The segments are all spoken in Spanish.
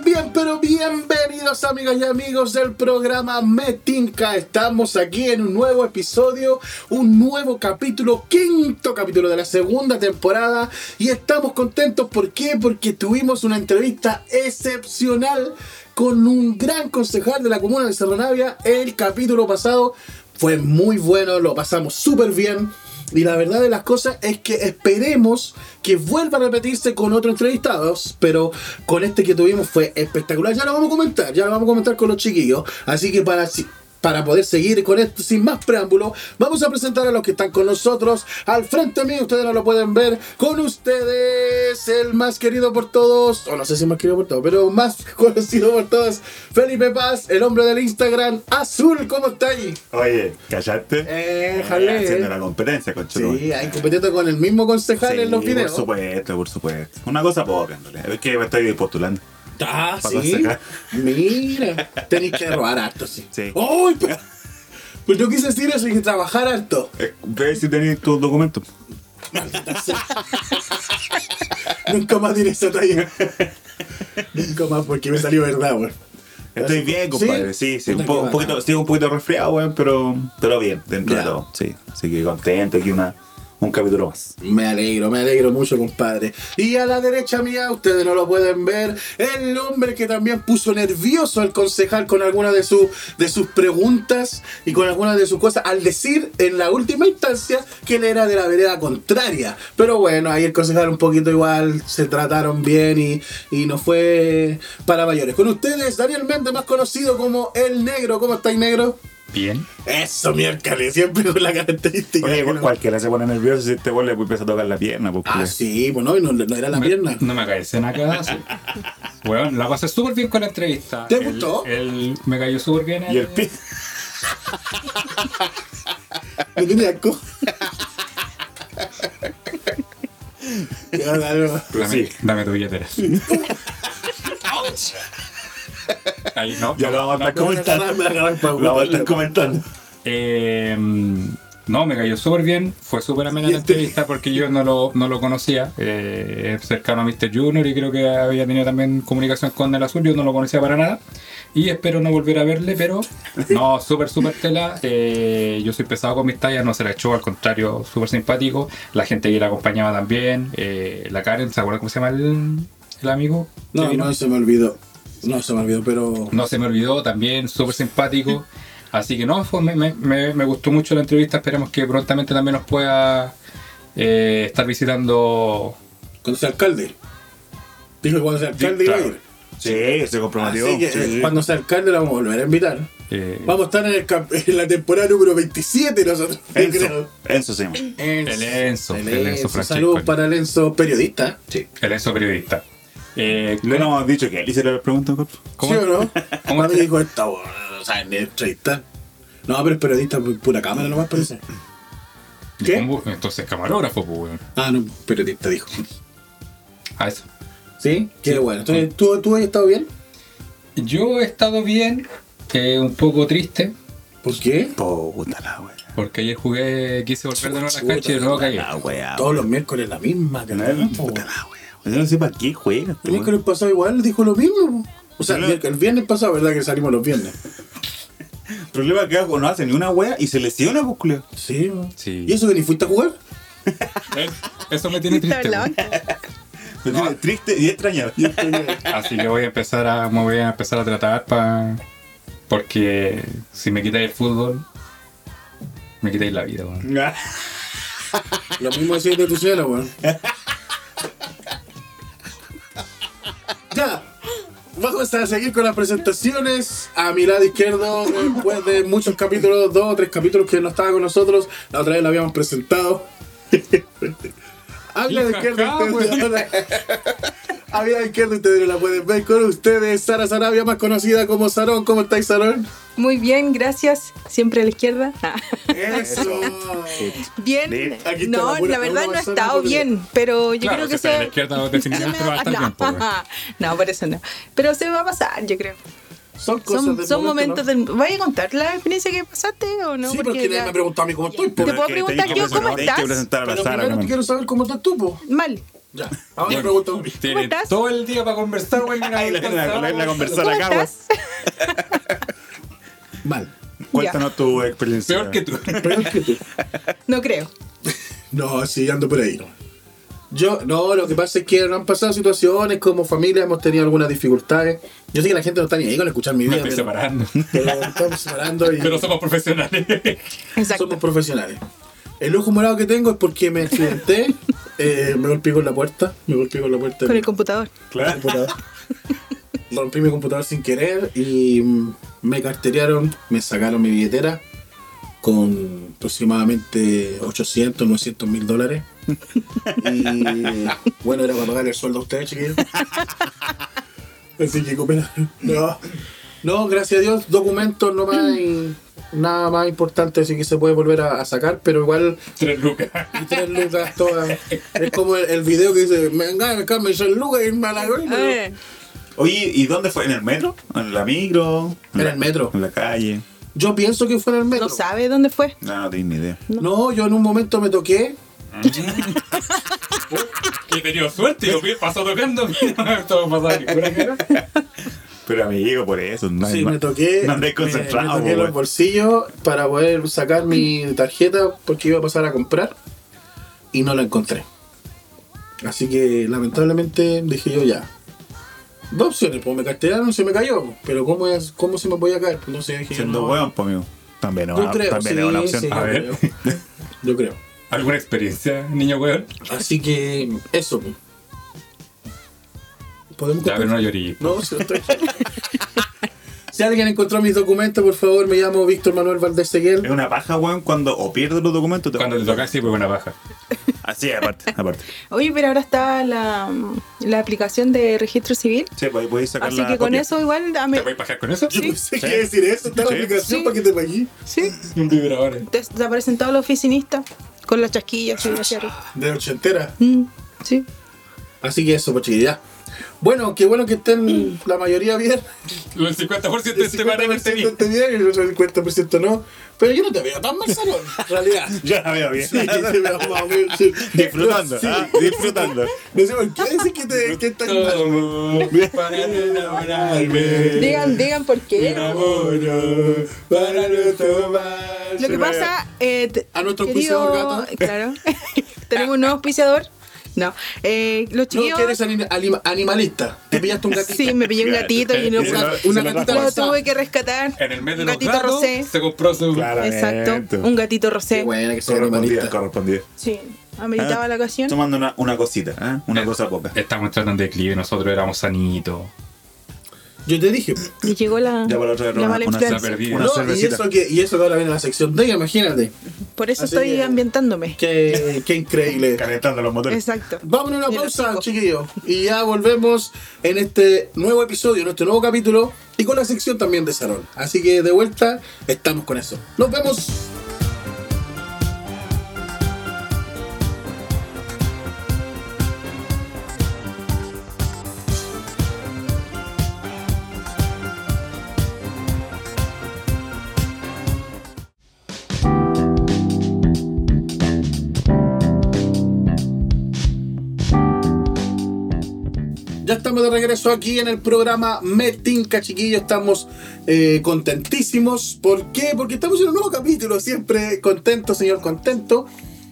Bien, pero bienvenidos amigas y amigos del programa Metinca. Estamos aquí en un nuevo episodio, un nuevo capítulo, quinto capítulo de la segunda temporada. Y estamos contentos, ¿por qué? Porque tuvimos una entrevista excepcional con un gran concejal de la comuna de Cerro Navia. El capítulo pasado fue muy bueno, lo pasamos súper bien. Y la verdad de las cosas es que esperemos que vuelva a repetirse con otros entrevistados, pero con este que tuvimos fue espectacular. Ya lo vamos a comentar, ya lo vamos a comentar con los chiquillos. Así que para para poder seguir con esto sin más preámbulo, vamos a presentar a los que están con nosotros. Al frente mío, ustedes no lo pueden ver. Con ustedes, el más querido por todos, o no sé si más querido por todos, pero más conocido por todos, Felipe Paz, el hombre del Instagram azul. ¿Cómo está ahí? Oye, ¿callaste? Eh, jale. Haciendo la competencia, con Sí, hay competiendo con el mismo concejal en los videos. Por supuesto, por supuesto. Una cosa poca, Es que me estoy postulando. Ah, sí. Mira, tenéis que robar harto, sí. Sí. ¡Uy! Pero, pues yo quise decir eso, hay que trabajar harto. Eh, ve si tenéis tus documentos. Nunca más diré esa talla. Nunca más porque me salió verdad, weón. Estoy bien, compadre. Sí, sí. Un, poquito, estoy un poquito resfriado, weón, pero, pero bien, dentro de todo. Sí. Así que contento aquí una un capítulo más. Me alegro, me alegro mucho, compadre. Y a la derecha mía, ustedes no lo pueden ver, el hombre que también puso nervioso al concejal con algunas de, su, de sus preguntas y con algunas de sus cosas, al decir en la última instancia que él era de la vereda contraria. Pero bueno, ahí el concejal un poquito igual, se trataron bien y, y no fue para mayores. Con ustedes, Daniel Méndez, más conocido como El Negro. ¿Cómo estáis, Negro? Bien. Eso, miércoles, siempre con la característica. Oye, cualquiera se pone nervioso si este gol le empieza a tocar la pierna. Porque... Ah, sí, pues no, no, era la pierna. No me caes en acá. bueno, la pasé súper bien con la entrevista. ¿Te gustó? El, me cayó súper bien. El... Y el pi. me tiene asco. dame, sí. dame tu billetera. Ahí no. Ya lo vamos a estar comentando. Lo vamos a estar comentando. Eh, no, me cayó súper bien. Fue súper amena la este- entrevista porque yo no lo, no lo conocía. Eh, cercano a Mr. Junior y creo que había tenido también comunicación con el azul. Yo no lo conocía para nada. Y espero no volver a verle, pero no, súper, súper tela. Eh, yo soy pesado con mis tallas, no se la echó, al contrario, súper simpático. La gente que la acompañaba también. Eh, la Karen, ¿se acuerda cómo se llama el, el amigo? No, no, se me olvidó. No se me olvidó, pero. No se me olvidó, también súper simpático. Así que no, me, me, me, gustó mucho la entrevista. Esperemos que prontamente también nos pueda eh, estar visitando. Cuando sea alcalde. Dijo que cuando sea alcalde a ir. Sí, se comprometió. Así que eh, cuando sea alcalde la vamos a volver a invitar. Eh, vamos a estar en, el, en, la temporada número 27 nosotros. Enzo, creo. Enzo sí. El Enzo. El Enzo, Saludos para el Enzo periodista. Sí. El Enzo periodista. Eh, Le hemos dicho que él hiciera la pregunta, ¿Cómo? ¿Sí o no? ¿Cómo me dijo esta, o sea, en entrevista. No, pero es periodista pura cámara nomás parece. ¿Qué? Entonces camarógrafo, pues, weón. Ah, no, periodista dijo. Ah, eso. ¿Sí? Qué bueno. Entonces, ¿tú, ¿tú has estado bien? Yo he estado bien, eh, un poco triste. ¿Por qué? Puta la wea. Porque ayer jugué, quise volver de nuevo a la cancha y de nuevo caí. Todos los miércoles la misma, que Puta la wea. Yo no sé para qué juega. El miércoles pasado igual dijo lo mismo. O sea, el viernes pasado, ¿verdad? Que salimos los viernes. El problema es que no hace ni una wea y se lesiona, pues, Sí, sí. ¿Y eso que ni fuiste a jugar? eso me tiene triste. me tiene triste y extrañado. Así que voy a empezar a, me voy a empezar a tratar para. Porque si me quitáis el fútbol, me quitáis la vida, weón. Lo mismo decís de tu cielo, weón. Ya. Vamos a seguir con las presentaciones. A mi lado izquierdo, después de muchos capítulos, dos o tres capítulos que no estaba con nosotros, la otra vez lo habíamos presentado. a mi lado izquierdo, a mi lado izquierdo ustedes no la pueden ver con ustedes. Sara Sarabia, más conocida como Sarón. ¿Cómo estáis, Sarón? Muy bien, gracias. Siempre a la izquierda. Eso. bien. no, la, verdad no ha estado bien, pero yo creo que se. La izquierda definitivamente va a estar bien. Pues, no, por eso no. Pero se va a pasar, yo creo. Son cosas son, son momentos del. ¿Vas a contar la experiencia que pasaste o no? Sí, porque, nadie me preguntado a mí cómo estoy. Te puedo preguntar yo cómo estás. Pero primero quiero saber cómo estás tú, po. Mal. Ya, ahora me pregunto. Tiene todo el día para conversar, güey. Ahí la, la, la, conversar acá, Mal. Cuéntanos tu experiencia. Peor que tú. Peor que tú. No creo. No, sí, ando por ahí. Yo, no, lo que pasa es que nos han pasado situaciones como familia, hemos tenido algunas dificultades. Yo sé que la gente no está ni ahí con escuchar mi vida. Me estoy pero, separando. Pero estamos separando y Pero somos profesionales. Exacto. somos profesionales. El ojo morado que tengo es porque me accidenté, eh, me golpeé con la puerta, me golpeé con la puerta. Con el computador. Claro. computador. Rompí mi computador sin querer y mm, me carterearon, me sacaron mi billetera con aproximadamente 800, 900 mil dólares. Y bueno, era para pagar el sueldo a ustedes, chiquillos. Así que. No, no, gracias a Dios, documentos no más y nada más importante, así que se puede volver a, a sacar, pero igual Tres lucas. y tres lucas todas. Es como el, el video que dice, me engañan, me tres lucas y me la Oye, ¿y dónde fue? ¿En el metro? ¿En la micro? En el metro. ¿En la calle? Yo pienso que fue en el metro. no sabe dónde fue. No, no tengo ni idea. No, yo en un momento me toqué. Que he tenido suerte. Yo paso tocando. Pero amigo, por eso. No Sí, me toqué. No me- concentrado, Me, toqué los bolsillos para poder sacar mi tarjeta porque iba a pasar a comprar y no la encontré. Así que lamentablemente dije yo ya. Dos opciones, pues me carteraron, se me cayó. Pero ¿cómo, es, cómo se me podía caer? Pues no sé, dije Siendo no. weón, pues amigo. También una, creo, también sí, es una opción. sí, A yo ver. creo. Yo creo. ¿Alguna experiencia, niño weón? Así que eso. pues. ¿Podemos Ya, pero no llorí. No, si no estoy. si alguien encontró mis documentos, por favor, me llamo Víctor Manuel Valdés Es Seguel. una paja, weón, cuando o pierdes los documentos. Te... Cuando te tocas, sí, pues una baja. Así, aparte, aparte. Oye, pero ahora está la, la aplicación de registro civil. Sí, pues ahí podéis sacar Así la que con copia. eso igual dame. ¿Te puedes bajar con eso? Que iba a decir eso, está Sí. la aplicación Sí. para que te pagué. Sí. Un vibrador. Te desaparecen todos los oficinistas con las chasquillas y hacia arriba. De ochentera. Mm, sí. Así que eso, pues chiquillos, ya. Bueno, qué bueno que estén la mayoría bien. El 50% El de este par de 50% esté bien y el otro 50% no. Pero yo no te veo tan mal, Salón, en realidad. Ya la veo bien. Sí, te veo más menos, sí. Disfrutando, Sí. ah, disfrutando. No sé por qué decir que, te, que estás mal. Para enamorarme. Digan, digan por qué. enamoro para no tomar. Lo que pasa, eh, A nuestro querido- auspiciador, gato. Claro. Tenemos un nuevo auspiciador. No. Eh, los No, chiquillos. que eres anim- anim- animalista. Te pillaste un gatito. Sí, me pillé un gatito y no Una- gatita lo tuve que rescatar. En el mes de un gatito gatos rosé. se compró su... Claramente. Exacto. Un gatito Qué rosé. buena que Correspondía, correspondía. Sí. Ameritaba Ah, la ocasión. Tomando una, una cosita, ¿eh? Una cosa poca. Estamos tratando de declive, nosotros éramos sanitos. Yo te dije. Y llegó la, Ya para otra vez, la mala una-. Una No, y eso, que, y eso que ahora viene la sección de ella, imagínate. Por eso Así estoy que- ambientándome. Qué, qué increíble. Calentando los motores. Exacto. Vamos a una pausa, chiquillos. Y ya volvemos en este nuevo episodio, en este nuevo capítulo. Y con la sección también de Sarol. Así que de vuelta, estamos con eso. Nos vemos. Estamos de regreso aquí en el programa Metinca, chiquillos. Estamos eh, contentísimos. ¿Por qué? Porque estamos en un nuevo capítulo. Siempre contento, señor contento.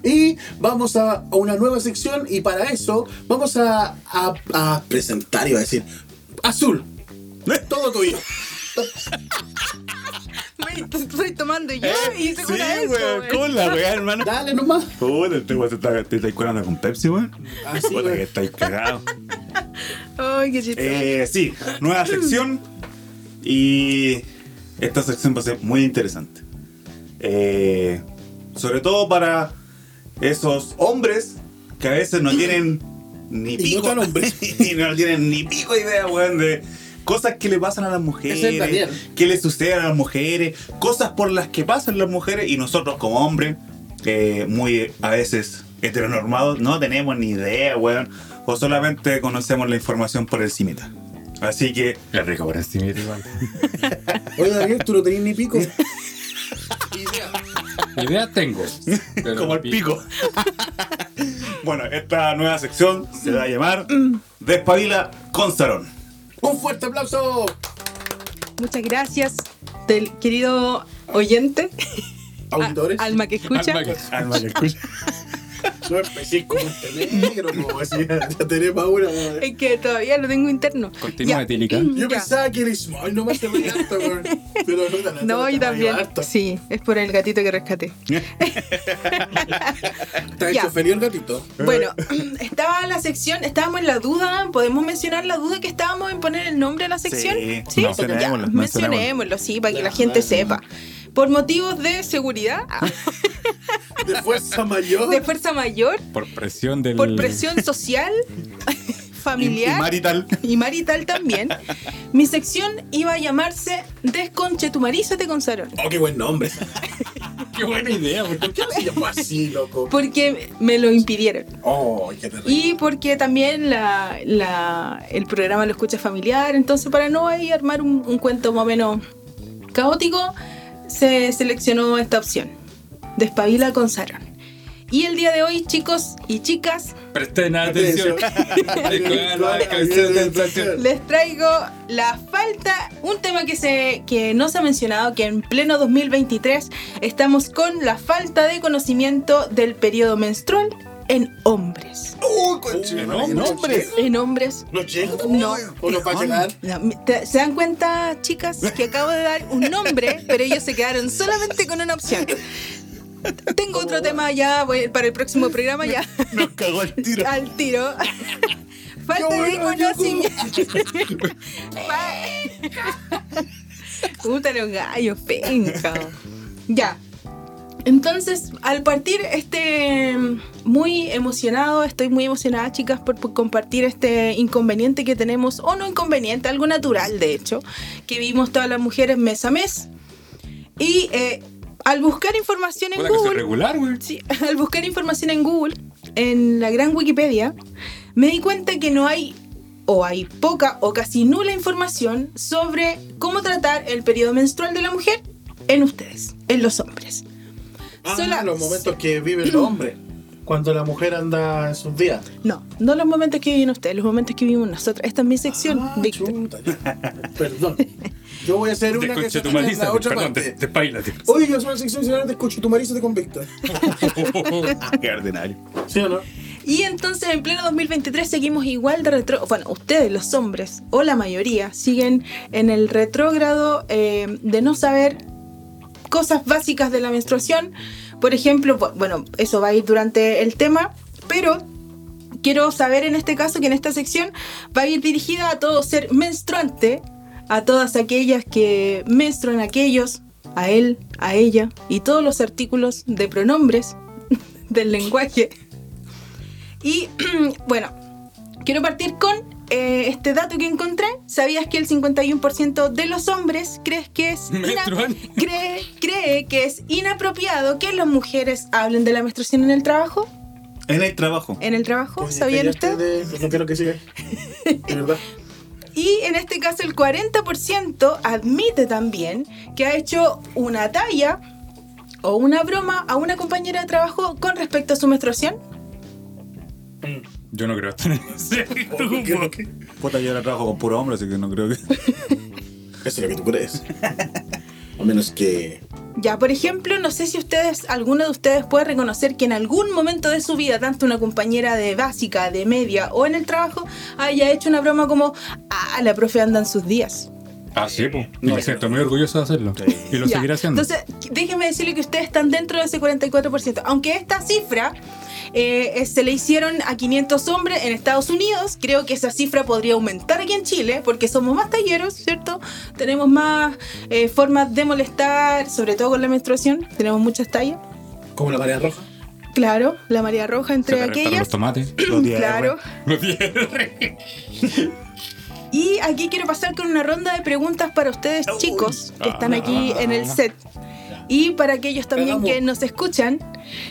Y vamos a, una nueva sección. Y para eso vamos a, a- a presentar, a decir, Azul. Todo tuyo. Estoy tomando yo y Sí, seguro eso, weón. güey. ¿Cómo la weá, hermano? Dale nomás. Puta, este weón te está- curando con Pepsi, weón. Así, Puta, weón. que estáis cagados. Ay, qué chistoso. Eh, sí, nueva sección. Y esta sección va a ser muy interesante. Eh, sobre todo para esos hombres que a veces no tienen ni Y no pico. y no tienen ni pico idea, weón, de cosas que le pasan a las mujeres. Que le suceden a las mujeres. Cosas por las que pasan las mujeres. Y nosotros como hombres, eh, muy a veces heteronormados, no tenemos ni idea, weón. O solamente conocemos la información por el cimita. Así que Es rico por encima igual. Oye, Daniel, tú no tenías ni pico. Ideas tengo. Como el pico. bueno, esta nueva sección se va a llamar Despabila con Sarón. Un fuerte aplauso. Muchas gracias del querido oyente. Auditores. alma que escucha. Alma que escucha. No empecé como negro, como así, ya tenemos una. Es que todavía lo tengo interno. Continúa, Ya. Etílica. Yo Ya. pensaba que eres small, no me hace reír harto, weón. Pero no, no, No, te yo también. Sí, es por el gatito que rescaté. ¿Te ha Ya. hecho feliz el gatito? Bueno, estaba la sección, estábamos en la duda, ¿podemos mencionar la duda que estábamos en poner el nombre de la sección? Sí, mencionémoslo, Ya, mencionémoslo. mencionémoslo, sí, para que la gente sepa. Por motivos de seguridad, De fuerza mayor. de fuerza mayor, Por presión del. por presión social, familiar y marital. y marital también, mi sección iba a llamarse Desconchetumarízate con Sarón. Oh, qué buen nombre. Qué buena idea. ¿Por qué no se llamó así, loco? Porque me lo impidieron. Oh, qué terrible. Y porque también la, la- el programa lo escucha familiar, entonces para no ahí armar un, un cuento más o menos caótico, se seleccionó esta opción. Despabila con Sarón. Y el día de hoy, chicos y chicas, Presten atención. les traigo la falta, un tema que, se, que no se ha mencionado, que en pleno 2023 estamos con la falta de conocimiento del periodo menstrual en hombres. Oh, ¿En hombres? En hombres. ¿No llega? No. ¿O no va a llegar? No, ¿te- ¿Se dan cuenta, chicas, que acabo de dar un nombre, pero ellos se quedaron solamente con una opción? Tengo otro tema ya voy- para el próximo programa ya Nos cagó el tiro. al tiro. Falta de conocimiento. Puta los gallos, penca. Ya. Entonces, al partir este muy emocionado, estoy muy emocionada, chicas, por, por compartir este inconveniente que tenemos, o no inconveniente, algo natural, de hecho, que vivimos todas las mujeres mes a mes. Y eh, al buscar información en Google, regular. Sí, al buscar información en Google, en la gran Wikipedia, me di cuenta que no hay, o hay poca o casi nula información sobre cómo tratar el periodo menstrual de la mujer en ustedes, en los hombres. Ah, Sola- los momentos que vive el hombre. Cuando la mujer anda en sus días. No, no los momentos que viven ustedes, los momentos que vivimos nosotros. Esta es mi sección, Ah, Víctor. chuta, ya. Perdón. Yo voy a hacer una que se en la otra perdón, parte. de- despaílate. Oye, yo soy una sección señora de Escuchutumarízate con Víctor. Qué ordinario. ¿Sí o no? Y entonces en pleno 2023 seguimos igual de retro... Bueno, ustedes, los hombres, o la mayoría, siguen en el retrógrado eh, de no saber cosas básicas de la menstruación. Por ejemplo, bu- bueno, eso va a ir durante el tema, pero quiero saber en este caso que en esta sección va a ir dirigida a todo ser menstruante, a todas aquellas que menstruan aquellos, a él, a ella y todos los artículos de pronombres del lenguaje. Y bueno, quiero partir con eh, este dato que encontré. ¿Sabías que el 51% de los hombres crees que es cree, cree que es inapropiado que las mujeres hablen de la menstruación en el trabajo? En el trabajo. ¿En el trabajo? Oye, ¿Sabían ustedes? de- No quiero que siga. De verdad. Y en este caso el 40% admite también que ha hecho una talla o una broma a una compañera de trabajo con respecto a su menstruación. Yo no creo estar en ese Oye, ¿qué es lo que- Puta, yo ahora trabajo con puro hombre, así que no creo que. Eso es lo que tú crees. A menos que. Ya, por ejemplo, no sé si ustedes, alguno de ustedes puede reconocer que en algún momento de su vida, tanto una compañera de básica, de media o en el trabajo, haya hecho una broma como, ah, la profe anda en sus días. Ah, sí, pues. Y No, me siento muy orgulloso de hacerlo. Sí. Y lo Ya, seguiré haciendo. Entonces, déjenme decirle que ustedes están dentro de ese 44%. Aunque esta cifra eh, se le hicieron a 500 hombres en Estados Unidos, creo que esa cifra podría aumentar aquí en Chile, porque somos más talleros, ¿cierto? Tenemos más eh, formas de molestar, sobre todo con la menstruación. Tenemos muchas tallas. Como la marea roja. Claro, la María Roja entre aquellas. los tomates. Los Claro. Los. Y aquí quiero pasar con una ronda de preguntas para ustedes, chicos, que están aquí en el set. Y para aquellos también que nos escuchan,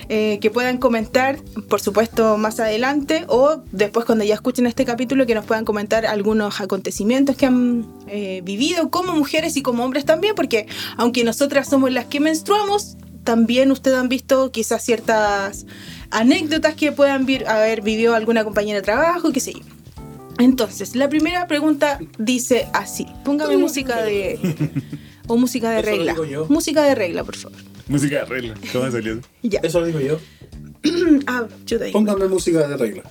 eh, que puedan comentar, por supuesto, más adelante o después cuando ya escuchen este capítulo, que nos puedan comentar algunos acontecimientos que han eh, vivido como mujeres y como hombres también, porque aunque nosotras somos las que menstruamos, también ustedes han visto quizás ciertas anécdotas que puedan haber vivido alguna compañera de trabajo, qué sé yo. Entonces, la primera pregunta dice así. Póngame música de... O música de Eso lo regla. digo yo. Música de regla, por favor. Música de regla. ¿Cómo salió? Ya. Eso lo digo yo. Ah, yo te digo. Póngame música de regla.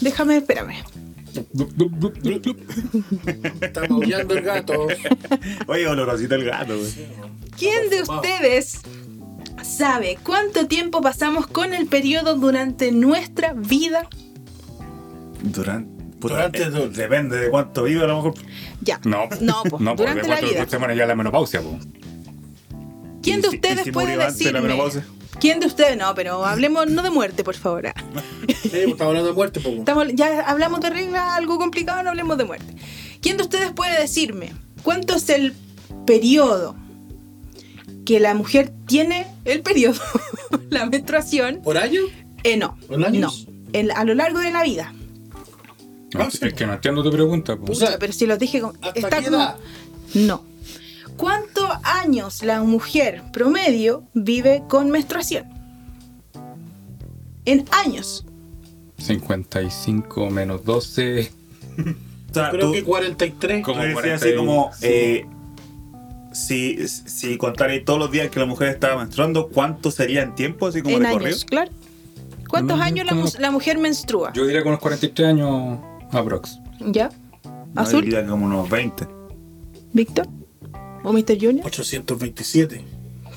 Déjame, espérame. Está maullando el gato. Oye, olorosito el gato, güey. ¿Quién de ustedes sabe cuánto tiempo pasamos con el periodo durante nuestra vida? Durante. Puta, Durante eh. Depende de cuánto vive, a lo mejor. Ya. No, No, po, no durante la vida. Se ya la menopausia, po. ¿Quién de ¿Y si- ustedes si puede de decirme? ¿Quién de ustedes? No, pero hablemos no de muerte, por favor. ah. Sí, pues, estamos hablando de muerte, poco. Estamos, ya hablamos de regla, algo complicado, no hablemos de muerte. ¿Quién de ustedes puede decirme cuánto es el periodo que la mujer tiene el periodo, la menstruación? ¿Por año? Eh, no, ¿En años? no, en- a lo largo de la vida. No, Ah, sí, es que no entiendo tu pregunta, Pucha, pero si los dije con- ¿Hasta está qué como-? No. ¿Cuántos años la mujer promedio vive con menstruación? En años. 55 menos 12. O sea, Creo tú, que 43. Como 40 así como. sí. eh, si, si contarais todos los días que la mujer estaba menstruando, ¿cuánto sería en tiempo? Así como en recorrido. años, claro. ¿Cuántos No, años la, como- mus- la mujer menstrua? Yo diría con unos 43 años aprox. ¿Ya? No, ¿Azul? diría como unos 20. ¿Víctor? ¿O Mr. Junior? 827.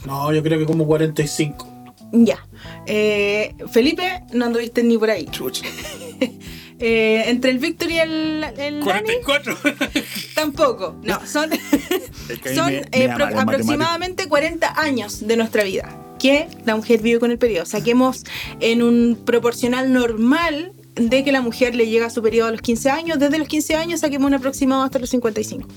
No, yo creo que como 45. Ya. Eh, Felipe, no anduviste ni por ahí. Eh, entre el Víctor y el, el Dani, 44. tampoco. No, son, que son me- eh, me aproximadamente 40 años de nuestra vida que la mujer vive con el periodo. Saquemos en un proporcional normal de que la mujer le llega a su periodo a los 15 años. Desde los 15 años saquemos un aproximado hasta los 55.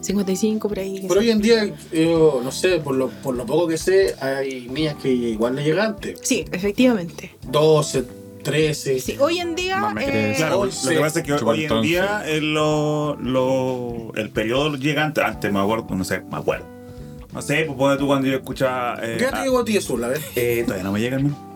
55 por ahí. Pero hoy en día, yo no sé, por lo, por lo poco que sé, hay niñas que igual le llegan antes. Sí, efectivamente. 12, 13. Sí, hoy en día... Eh. Claro, lo que pasa es que hoy en día lo, lo- el periodo llega antes, antes me acuerdo, no sé, me acuerdo. No sé, pues ponte tú cuando yo escuchaba. Eh, ¿Qué te llegó a ti azul? A ver. eh, todavía no me llega, hermano.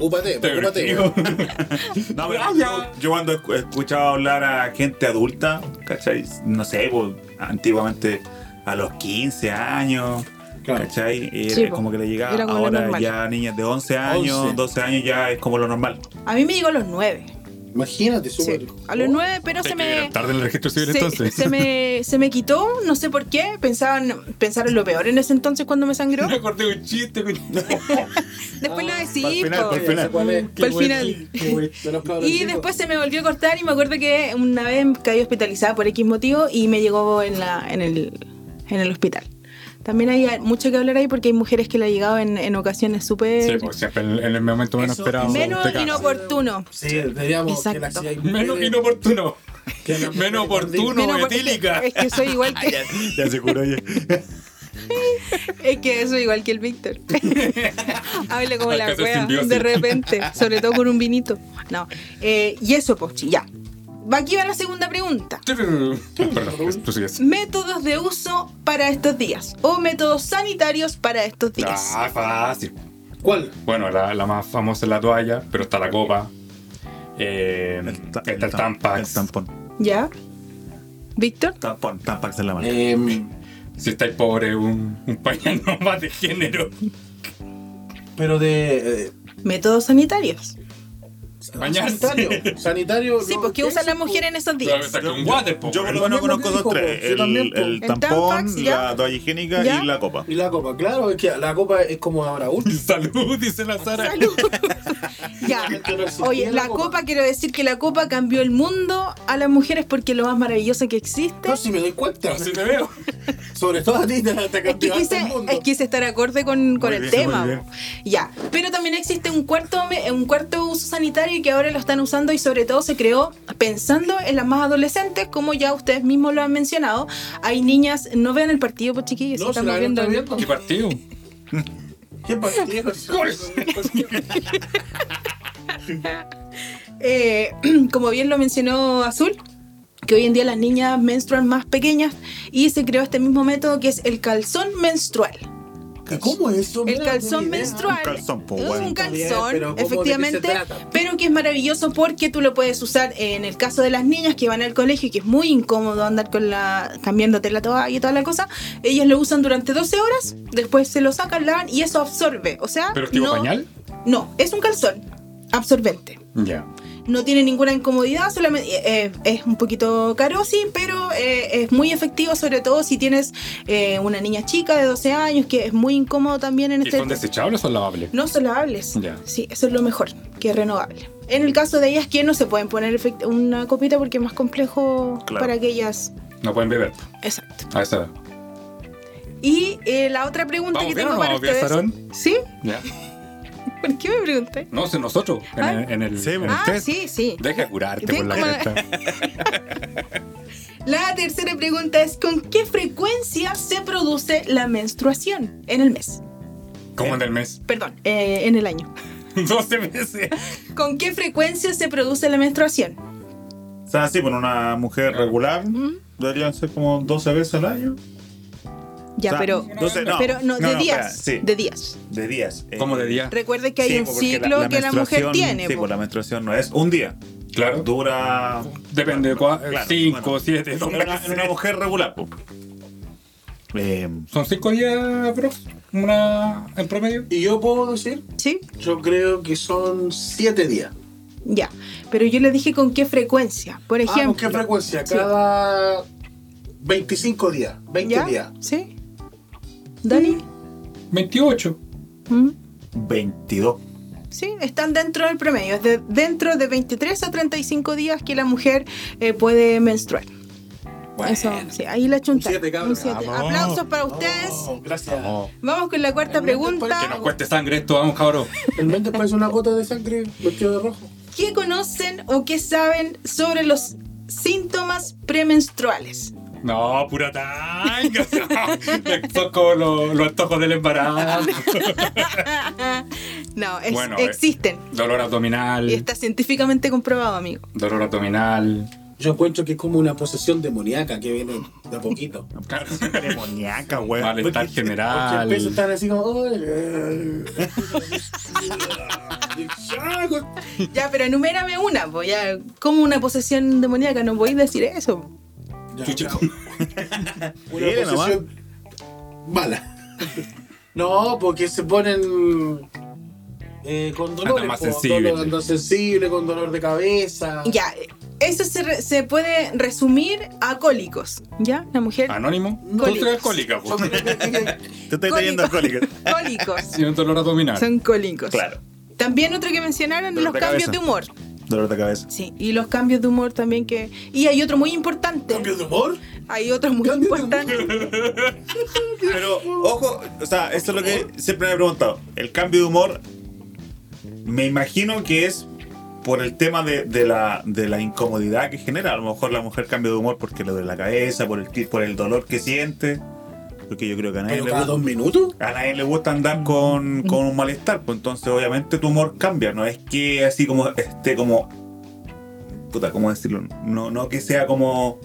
Úpate, úpate. No, pero yo, yo cuando escu- escuchaba hablar a gente adulta, ¿cachai? No sé, pues antiguamente a los 15 años, Claro. ¿cachai? Y Sí, era po. como que le llegaba. Como lo Ahora ya niñas de 11 años, 11. 12 años ya es como lo normal. A mí me llegó a los 9. Imagínate, Sí, súper. a los 9, pero se me... tarde en el registro civil se, entonces. se me, se me quitó, no sé por qué. Pensaban, pensaron lo peor en ese entonces cuando me sangró. Me acordé un chiste, güey. Después lo Ah, final, po. pa'l final. ¿Cuál es? Para el final. Cabros Y después se me volvió a cortar y me acuerdo que una vez caí hospitalizada por X motivo y me llegó en, la, en, el, en el hospital. También hay mucho que hablar ahí porque hay mujeres que le ha llegado en, en ocasiones súper Sí, pues siempre en, en el momento menos Eso- esperado. menos inoportuno. Sí, deberíamos que la hay Menos inoportuno. que Menos oportuno, Menos etílica. Es que soy igual que, Ya se curó ya. es que soy igual que el Víctor. Hable como la wea, de repente, sobre todo con un vinito. No. Eh, y eso, Pochi, ya. Aquí va la segunda pregunta. Métodos de uso para estos días o métodos sanitarios para estos días. Ah, fácil. ¿Cuál? Bueno, la, la más famosa es la toalla, pero está la copa. Eh, ta- está el tam- Tampax. El tampón. ¿Ya? ¿Víctor? Tampón, Tampax en la mano. Em, Si estáis pobre, un, un pañal no más de género. pero de. eh, Métodos sanitarios. Bañarse. Sanitario. Sanitario. Sí, no, pues ¿qué ¿qué usan las mujeres en esos días? está con un water, po, Yo por lo menos conozco dos, tres. po, yo El, tampón, la toalla higiénica ¿Ya? y la copa. Y la copa, claro, es que la copa es como ahora útil. Salud, dice la Sara. Salud. ya. Oye, la copa, quiero decir que la copa cambió el mundo a las mujeres porque es lo más maravilloso que existe. No, si me doy cuenta. Así te veo. Sobre todo a ti te, te Es que, quise, el mundo. es que quise estar acorde con, con el bien, tema. Ya. Pero también existe un cuarto, un cuarto uso sanitario que ahora lo están usando y sobre todo se creó pensando en las más adolescentes, como ya ustedes mismos lo han mencionado. Hay niñas, no vean el partido, pues chiquillos, No, estamos viendo. ¿Qué partido? ¿Qué partido? Eh, como bien lo mencionó Azul, que hoy en día las niñas menstruan más pequeñas y se creó este mismo método que es el calzón menstrual. ¿Cómo es eso? El Mira, calzón menstrual Un calzón, po, es bueno. un calzón, pero ¿cómo de qué se efectivamente, pero que es maravilloso porque tú lo puedes usar en el caso de las niñas que van al colegio y que es muy incómodo andar con la cambiándote la toalla y toda la cosa. Ellas lo usan durante 12 horas, después se lo sacan, lavan y eso absorbe. O sea, ¿Pero es tipo no, pañal? no, es un calzón absorbente. Ya. No tiene ninguna incomodidad, solamente eh, es un poquito caro, sí, pero eh, es muy efectivo, sobre todo si tienes eh, una niña chica de 12 años, que es muy incómodo también en ¿Y este. son desechables o son lavables? No son lavables. Sí, eso es lo mejor, que es renovable. En el caso de ellas que no se pueden poner una copita porque es más complejo Claro. para que ellas. No pueden beber Exacto. a esa edad. Y eh, la otra pregunta ¿Vamos que bien tengo para bien, ustedes. ¿Sí? Ya. ¿Por qué me pregunté? No, sé nosotros. En, Ah. el, en el- Sí, en el Ah, test. sí, sí. Deja de curarte por la cresta. La tercera pregunta es: ¿con qué frecuencia se produce la menstruación en el mes? ¿Cómo en el mes? Perdón, eh, en el año. 12 meses. ¿Con qué frecuencia se produce la menstruación? O sea, sí, por una mujer regular deberían ser como 12 veces al año. Ya, O sea, pero. 12 no. pero no, de No, días. espera, sí. De días. De días. Eh, ¿Cómo de día? Recuerde que hay sí, un ciclo que la mujer tiene. Sí, pues la menstruación no es un día. Claro. Dura. Depende de cuál. Claro, 5, bueno. 7, En una, en una mujer regular, pues. Eh, Son 5 días, bro. Una en promedio. Y yo puedo decir, Sí, yo creo que son 7 días. ya. Pero yo le dije con qué frecuencia. Por Ah, ejemplo. ¿con qué frecuencia? Sí. Cada 25 días, 20 ¿Ya? días. ¿Sí? ¿Dani? 28. ¿Mm? 22. Sí, están dentro del promedio. Es de, dentro de 23 a 35 días que la mujer eh, puede menstruar. Bueno. Eso, sí, ahí la chunta. Un siete, cabrón. Un siete. Vamos. Aplausos para ustedes. Oh, gracias. No. Vamos con la cuarta El pregunta. Que nos cueste sangre esto, vamos, cabrón. El mente parece una gota de sangre vestido de rojo. ¿Qué conocen o qué saben sobre los síntomas premenstruales? No, pura tanga. Son como los, los antojos del embarazo. no, es- Bueno, eh. existen. Dolor abdominal. Y está científicamente comprobado, amigo. Dolor abdominal. Yo encuentro que es como una posesión demoníaca que viene de a poquito. Demoníaca, weón. Malestar Porque general. empieza a estar así como. Ya, pero enumérame una, pues ya, como una posesión demoníaca, no podéis decir eso. Ya. Una mala. No, porque se ponen eh, con dolores. más po, sensible. dolor- sensible, con dolor de cabeza. Ya, eso se, re- se puede resumir a cólicos, ¿ya? La mujer. Anónimo. No. Tú alcohólica, pues. Te estoy teniendo alcohólica. Cólicos. Tiene un dolor abdominal. Son cólicos. Claro. También otro que mencionaron, Dolor los cambios cabeza. de humor. Dolor de cabeza. Sí, y los cambios de humor también que... Y hay otro muy importante. ¿Cambio de humor? Hay otro muy ¿Cambio de importante. Pero, ojo, o sea, esto es lo que siempre me he preguntado. El cambio de humor, me imagino que es por el tema de, de la, de la incomodidad que genera. A lo mejor la mujer cambia de humor porque le duele la cabeza, por el, por el dolor que siente. Porque yo creo que a nadie, ¿Pero le, gusta, dos minutos? a nadie le gusta andar con, con un malestar. Pues entonces, obviamente, tu humor cambia. No es que así como esté como. Puta, ¿cómo decirlo? No, no que sea como.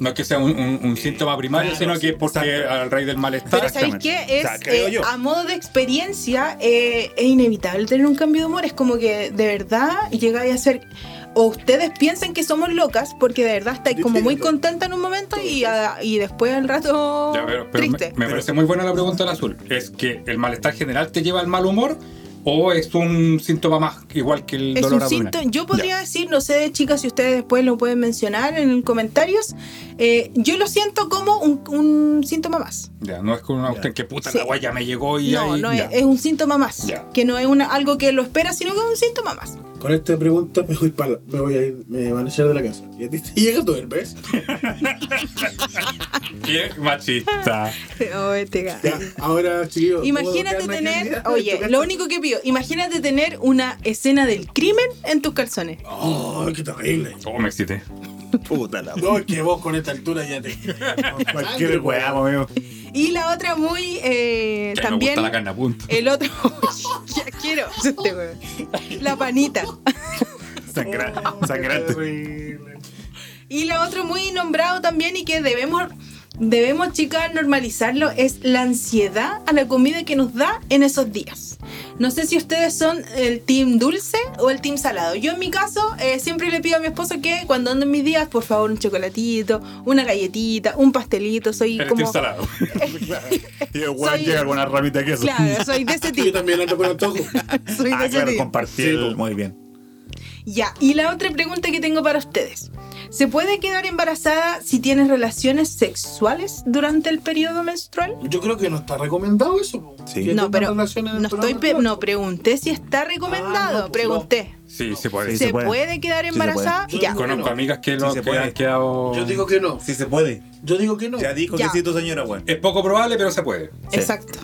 No es que sea un, un- un síntoma primario, Claro, sino que es porque exacto. al raíz del malestar. Pero ¿sabéis qué? Es, O sea, creo eh, a modo de experiencia, eh, es inevitable tener un cambio de humor. Es como que de verdad llegáis a ser... O ustedes piensan que somos locas porque de verdad estáis como muy contenta en un momento y, a- y después al rato Ya, pero, pero me, triste. me parece muy buena la pregunta del azul. ¿Es que el malestar general te lleva al mal humor o es un síntoma más igual que el Es dolor un abdominal? síntoma. Yo podría decir, no sé, chicas, si ustedes después lo pueden mencionar en comentarios. eh, yo lo siento como un, un síntoma más. Ya, no es con una usted que puta Sí. la guaya me llegó y No, ahí- no es, ya. es un síntoma más. Ya. Que no es una, algo que lo espera, sino que es un síntoma más. Con esta pregunta me voy, para, me voy a ir, me van a echar de la casa. ¿Y a ti te llega todo el mes? Qué machista. Oh, este. Ya, ahora, chiquillos. ¿puedo Imagínate tener, oye, ¿Tu lo único que pido, imagínate tener una escena del crimen en tus calzones. ¡Oh, qué terrible! Oh, me excité. Puta la No, es que vos con esta altura ya te. Cualquier weá, amigo. Y la otra muy, eh, también, me gusta la carne a punto. el otro, ya quiero, este la panita. Sangra- sangrante. Y la otra muy nombrado también y que debemos debemos, chicas, normalizarlo, es la ansiedad a la comida que nos da en esos días. No sé si ustedes son el team dulce o el team salado. Yo en mi caso eh, siempre le pido a mi esposo que cuando ando en mis días, por favor, un chocolatito, una galletita, un pastelito. Soy Eres como... team salado. Y el weón Soy- llega con una ramita de queso. Claro, soy de ese Yo tipo. también ando con antojo. Soy de Ah, ese claro, tipo. compartir. Sí, el-. Muy bien. Ya, y la otra pregunta que tengo para ustedes. ¿Se puede quedar embarazada si tienes relaciones sexuales durante el periodo menstrual? Yo creo que no está recomendado eso. Sí. No, pero no estoy pe- no pregunté si está recomendado, Ah, no, pues pregunté. Sí, se puede. Sí, ¿Se, se puede. puede. quedar Sí, embarazada? puede. ya. Yo Conozco no. amigas que, Sí, lo, se que puede. han quedado. Yo digo que no. Sí se puede. Yo digo que no. Ya dijo Ya. que sí tu señora, weón. Es poco probable, pero se puede. Sí. Exacto.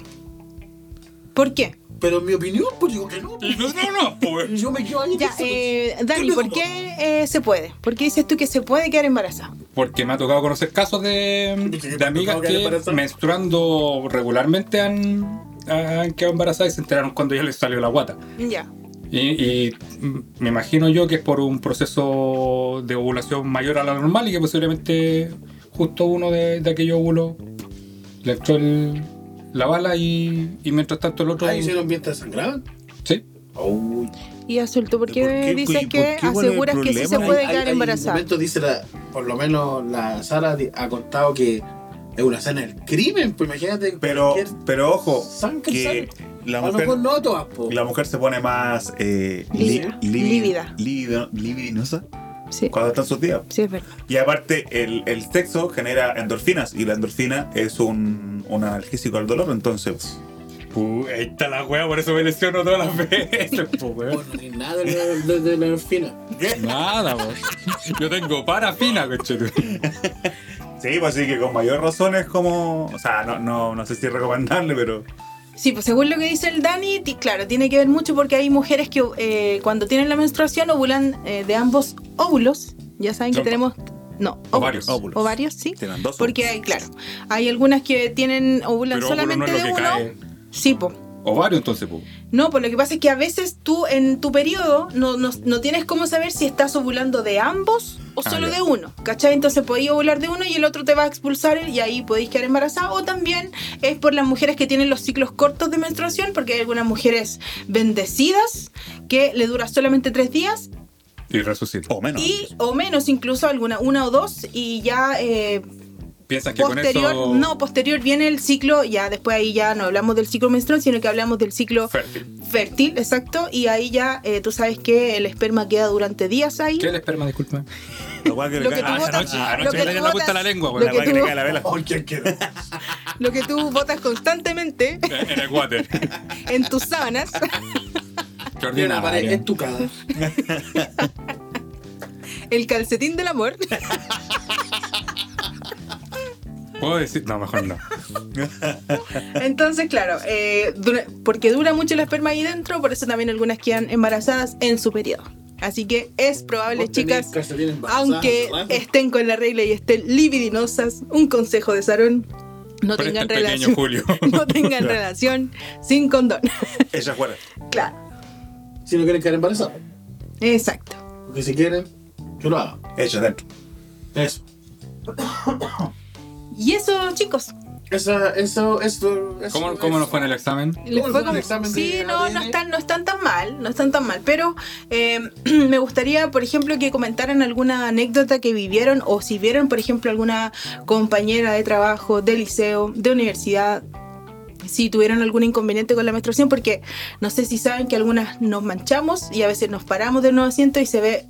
¿Por qué? Pero en mi opinión, pues digo que no. No, no, no, pues. Yo me quedo ahí. Ya, eso, eh, pues. Dani, ¿por qué eh, se puede? ¿Por qué dices tú que se puede quedar embarazada? Porque me ha tocado conocer casos de, de amigas que menstruando regularmente han, han quedado embarazadas y se enteraron cuando ya les salió la guata. Ya. Y, y, me imagino yo que es por un proceso de ovulación mayor a la normal y que posiblemente justo uno de, de aquellos óvulos le entró el- la bala y, y mientras tanto el otro... Ah, hicieron bien desangrado. Sí. Uy. Y Azul, ¿tú por qué, ¿Por qué? dices ¿Por que qué? ¿Cuál es el aseguras que sí se puede Hay- quedar hay- embarazada? momentos dice la, por lo menos la Sara ha contado que es una escena del crimen, pues imagínate. Pero, pero ojo, sangre que la a lo mujer, mejor no todas, po. la mujer se pone más eh, Lívida. li- Lívida. Sí, cuando están sus días. sí, es verdad. Y aparte, el, el sexo genera endorfinas y la endorfina es un, un analgésico al dolor, entonces. Uh, ahí está la wea, por eso me lesiono todas las veces. weón. Bueno, ni nada de la, endorfina. Nada, po. Yo tengo parafina, cochete. Sí, pues así que con mayor razón es como. O sea, no, no, no sé si es recomendable, pero. Sí, pues según lo que dice el Dani, claro, tiene que ver mucho porque hay mujeres que eh, cuando tienen la menstruación ovulan eh, de ambos óvulos. Ya saben que tenemos... No, Ovarios. óvulos. Ovarios, sí. Tienen dos Porque hay, claro, hay algunas que tienen ovulan Pero solamente no es de que uno. cae. Sí, pues. Ovario, entonces. No, pues lo que pasa es que a veces tú en tu periodo no, no, no tienes cómo saber si estás ovulando de ambos o Ah, solo de uno, ¿cachai? Entonces podéis ovular de uno y el otro te va a expulsar y ahí podéis quedar embarazada. O también es por las mujeres que tienen los ciclos cortos de menstruación, porque hay algunas mujeres bendecidas que le dura solamente tres días Y resucito. O menos. y o menos incluso alguna una o dos y ya eh, Piensan que con posterior eso. no posterior viene el ciclo ya después ahí ya no hablamos del ciclo menstrual sino que hablamos del ciclo Fértil. fértil, exacto, y ahí ya eh, tú sabes que el esperma queda durante días ahí. ¿Qué es el esperma, disculpa? Lo que tú Ah, botas- anoche- lo que tú la lengua, lo que tú- le cae a la vela. Lo que tú botas constantemente En el water. en tus sábanas. Una pared estucada. el calcetín del amor. ¿Puedo decir? No, mejor no. Entonces, claro, eh, dura- porque dura mucho el esperma ahí dentro, por eso también algunas quedan embarazadas en su periodo. Así que es probable, chicas, aunque estén con la regla y estén libidinosas, un consejo de Sarón, no Presta tengan relación. Julio. no tengan relación sin condón. Ella fuera. claro, Si no quieren quedar embarazados. exacto. Porque si quieren, que lo hagan. Ella dentro. Eso. Y eso, chicos. Esa, eso, esto, eso. ¿Cómo, cómo nos eso. fue en el examen? Les ¿Cómo fue fue el como- examen sí, no, ADN? no están, no están tan mal, no están tan mal. Pero eh, me gustaría, por ejemplo, que comentaran alguna anécdota que vivieron o si vieron, por ejemplo, alguna compañera de trabajo, de liceo, de universidad, si tuvieron algún inconveniente con la menstruación, porque no sé si saben que algunas nos manchamos y a veces nos paramos de nuevo asiento y se ve.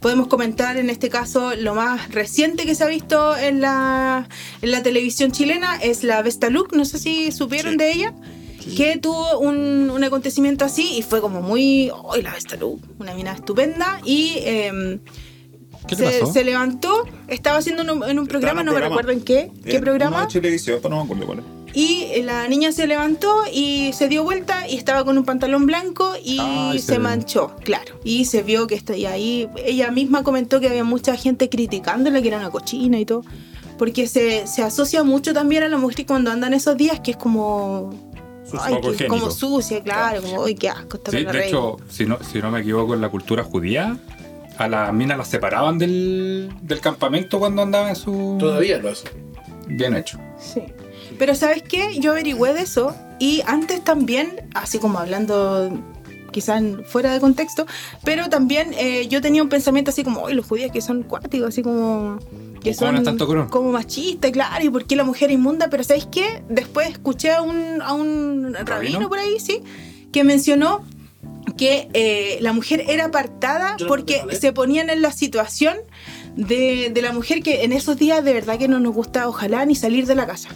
Podemos comentar en este caso lo más reciente que se ha visto en la, en la televisión chilena es la Vesta Look, no sé si supieron Sí. de ella, que tuvo un, un acontecimiento así y fue como muy, ¡ay, la Vesta Look! Una mina estupenda y em, ¿Qué le se, levantó, estaba haciendo un- en un programa, no me recuerdo en qué, qué En programa. una televisión, no me acuerdo cuál es. Y la niña se levantó y se dio vuelta y estaba con un pantalón blanco y Ay, se manchó, claro. Y se vio que está y ahí. Ella misma comentó que había mucha gente criticándola, que era una cochina y todo. Porque se, se asocia mucho también a la mujer cuando andan esos días, que es como. Ay, poco que- higiénico. como sucia, claro, como, ay, qué asco, está Sí, de regla". hecho, si no, si no me equivoco, en la cultura judía, a las minas las separaban del, del campamento cuando andaban en su. Todavía lo hacen. bien hecho. Sí. Pero ¿sabes qué? Yo averigüé de eso y antes también, así como hablando quizás fuera de contexto, pero también eh, yo tenía un pensamiento así como, hoy los judíos que son cuáticos, así como... Que ¿Cómo son tanto como machistas, claro, y por qué la mujer es inmunda, pero ¿sabes qué? Después escuché a un, a un rabino ¿Rabino? por ahí, sí, que mencionó que eh, la mujer era apartada porque se ponían en la situación de, de la mujer que en esos días de verdad que no nos gusta ojalá ni salir de la casa.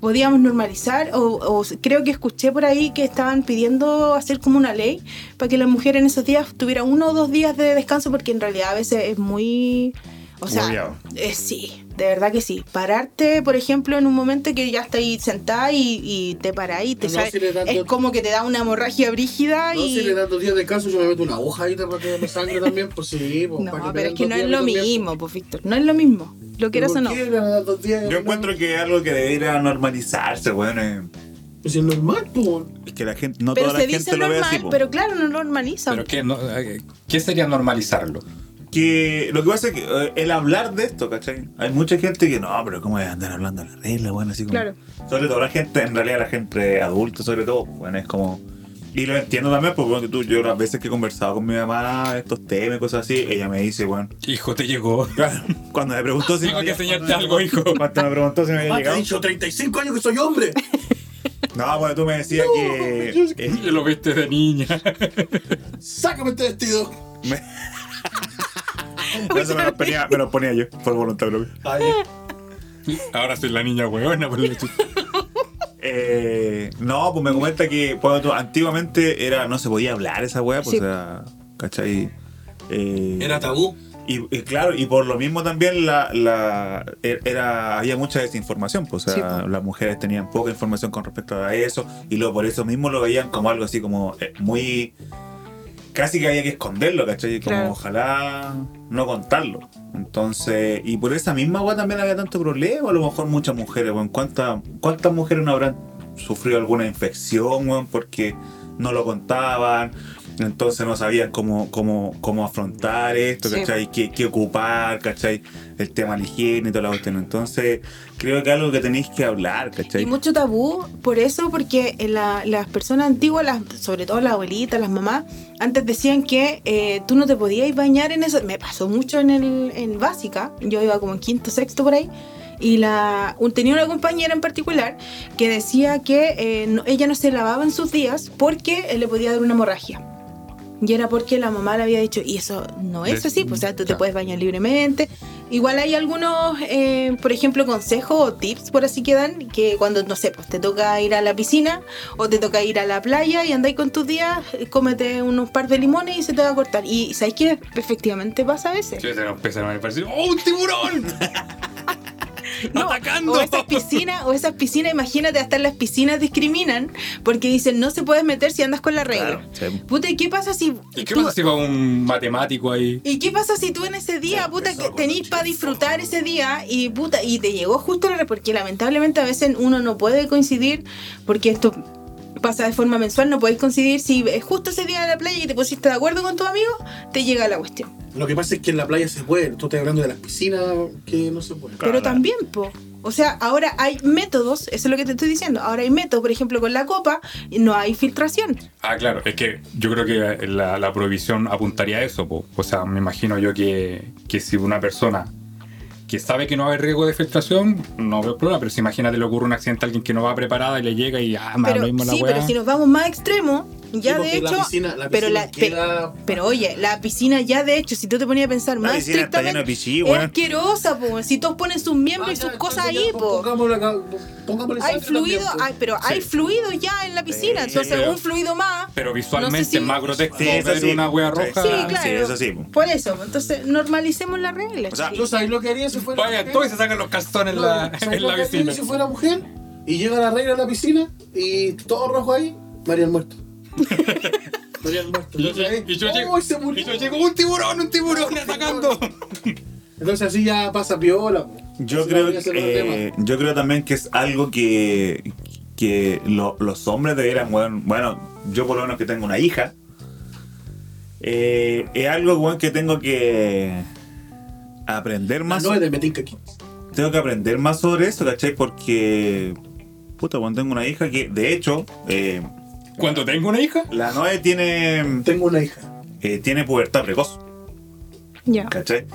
Podíamos normalizar o, o creo que escuché por ahí que estaban pidiendo hacer como una ley para que la mujer en esos días tuviera uno o dos días de descanso porque en realidad a veces es muy... O sea, eh, sí, de verdad que sí. Pararte, por ejemplo, en un momento que ya estás ahí sentada y, y te paras y te No, sale- si le dan es como que te da una hemorragia brígida No, y... si le dan dos días de caso, yo me meto una hoja ahí para que me sangre también, pues sí. Pues, No, para pero es que no es lo mismo, pues Víctor, no es lo mismo. Lo pues. quieras o ¿Por no. Yo encuentro que es algo que debería normalizarse, weón. eh. Pues es normal, pues. Es que la gente, no Pero toda se la gente dice lo ve normal, así. po. pero claro, no normaliza. Pero ¿qué, no, eh, ¿qué sería normalizarlo? Que lo que pasa es que eh, el hablar de esto, ¿cachai? Hay mucha gente que no, pero ¿cómo a andar hablando de la regla, bueno, así como. Claro. Sobre todo la gente, en realidad la gente adulta, sobre todo, bueno, es como. Y lo entiendo también, porque bueno, tú, yo las veces que he conversado con mi mamá estos temas y cosas así, ella me dice, bueno. Hijo, te llegó. Cuando me preguntó si. Tengo me que enseñarte algo, hijo. Cuando me preguntó si me había Ah, te he llegado. dicho 35 años que soy hombre. No, bueno, tú me decías que. eh, Yo lo viste de niña. Sácame este vestido. me- Eso me lo, ponía, me lo ponía yo, por voluntad propia. Ahora soy la niña huevona. por la chucha. Eh, no, pues me comenta que pues, antiguamente era no se podía hablar esa weá, pues Sí. o sea, ¿cachai? Eh, era tabú. y, y claro, y por lo mismo también la, la er- era había mucha desinformación, pues o sea, Sí, las mujeres tenían poca información con respecto a eso y luego por eso mismo lo veían como algo así como eh, muy casi que había que esconderlo, ¿cachai? Como Claro. ojalá no contarlo. Entonces, y por esa misma weá también había tanto problema, a lo mejor muchas mujeres, weón. ¿Cuántas, ¿Cuántas mujeres no habrán sufrido alguna infección, weón? Porque no lo contaban, entonces no sabían cómo, cómo, cómo afrontar esto, Sí. ¿cachai? ¿Qué, qué ocupar, ¿cachai? El tema de la higiene y toda la cuestión. Entonces, creo que es algo que tenéis que hablar, ¿cachai? Y mucho tabú por eso, porque en la- las personas antiguas, las, sobre todo las abuelitas, las mamás, antes decían que eh, tú no te podías bañar en eso. Me pasó mucho en, el, en básica, yo iba como en quinto, sexto por ahí. Y la, un- tenía una compañera en particular que decía que eh, no- ella no se lavaba en sus días porque eh, le podía dar una hemorragia. Y era porque la mamá le había dicho, y eso no es así, pues, o sea, tú te puedes bañar libremente. Igual hay algunos, eh, por ejemplo, consejos o tips, por así que dan, que cuando, no sé, pues te toca ir a la piscina o te toca ir a la playa y andáis con tus días, eh, cómete unos par de limones y se te va a cortar. Y ¿sabéis que efectivamente pasa a veces? Sí, se nos a ¡Oh, un tiburón! No, ¡Atacando! O esas piscinas, o esas piscinas, imagínate, hasta en las piscinas discriminan porque dicen no se puedes meter si andas con la regla. Claro, sí. Puta, ¿y qué pasa si ¿Y qué tú- pasa si va un matemático ahí? ¿Y qué pasa si tú en ese día, puta, que tenís para disfrutar ese día y puta, y te llegó justo la re- porque lamentablemente a veces uno no puede coincidir, porque esto pasa de forma mensual, no podéis coincidir si es justo ese día de la playa y te pusiste de acuerdo con tus amigos, te llega la cuestión. Lo que pasa es que en la playa se puede. Tú estás hablando de las piscinas que no se puede. Pero claro. también, po. O sea, ahora hay métodos, eso es lo que te estoy diciendo. Ahora hay métodos, por ejemplo, con la copa, no hay filtración. Ah, claro, es que yo creo que la, la prohibición apuntaría a eso. po. O sea, me imagino yo que, que si una persona que sabe que no va a haber riesgo de filtración, no veo problema, pero si imagínate le ocurre un accidente a alguien que no va preparada y le llega y ah, me Pero, lo mismo la sí, pero si nos vamos más extremo, ya Sí, de porque la hecho. piscina- la pero, la, pe- queda- pero oye, la piscina ya de hecho, si tú te ponías a pensar La más estrictamente, pichí, es weón. asquerosa, po. Si todos ponen sus miembros Ah, y ya, sus cosas entonces ahí, ya, po. Pongámosle, pongámosle Hay fluido, también, hay- pero hay fluido ya en la piscina, Sí, entonces pero- un fluido más. Pero visualmente no sé si- es más grotesco Sí, ver sí. una wea Sí, roja. Sí, claro. sí, eso sí, po. Por eso, entonces normalicemos las reglas. O sea, ¿Tú sabes lo que haría si fuera Vaya, todos se sacan los calzones en No, la, ¿sabes en lo la piscina. si fuera mujer y llega la regla a la piscina y todo rojo ahí, María el muerto. Y yo, y yo ¡oh, se murió! y yo llego, un tiburón, un tiburón atacando. Entonces así ya pasa piola. po. Yo Así creo, ser eh, yo creo también que es algo que, que lo- los hombres debieran, bueno, bueno, yo por lo menos que tengo una hija, eh, es algo bueno, que tengo que aprender tema. más. No es de Metinca aquí. tengo que aprender más sobre eso, ¿cachai? Porque, puta, cuando tengo una hija que, de hecho, eh, Cuando tengo una hija, la Noe tiene, Tengo una hija. eh, tiene pubertad precoz, Ya. ¿cachai?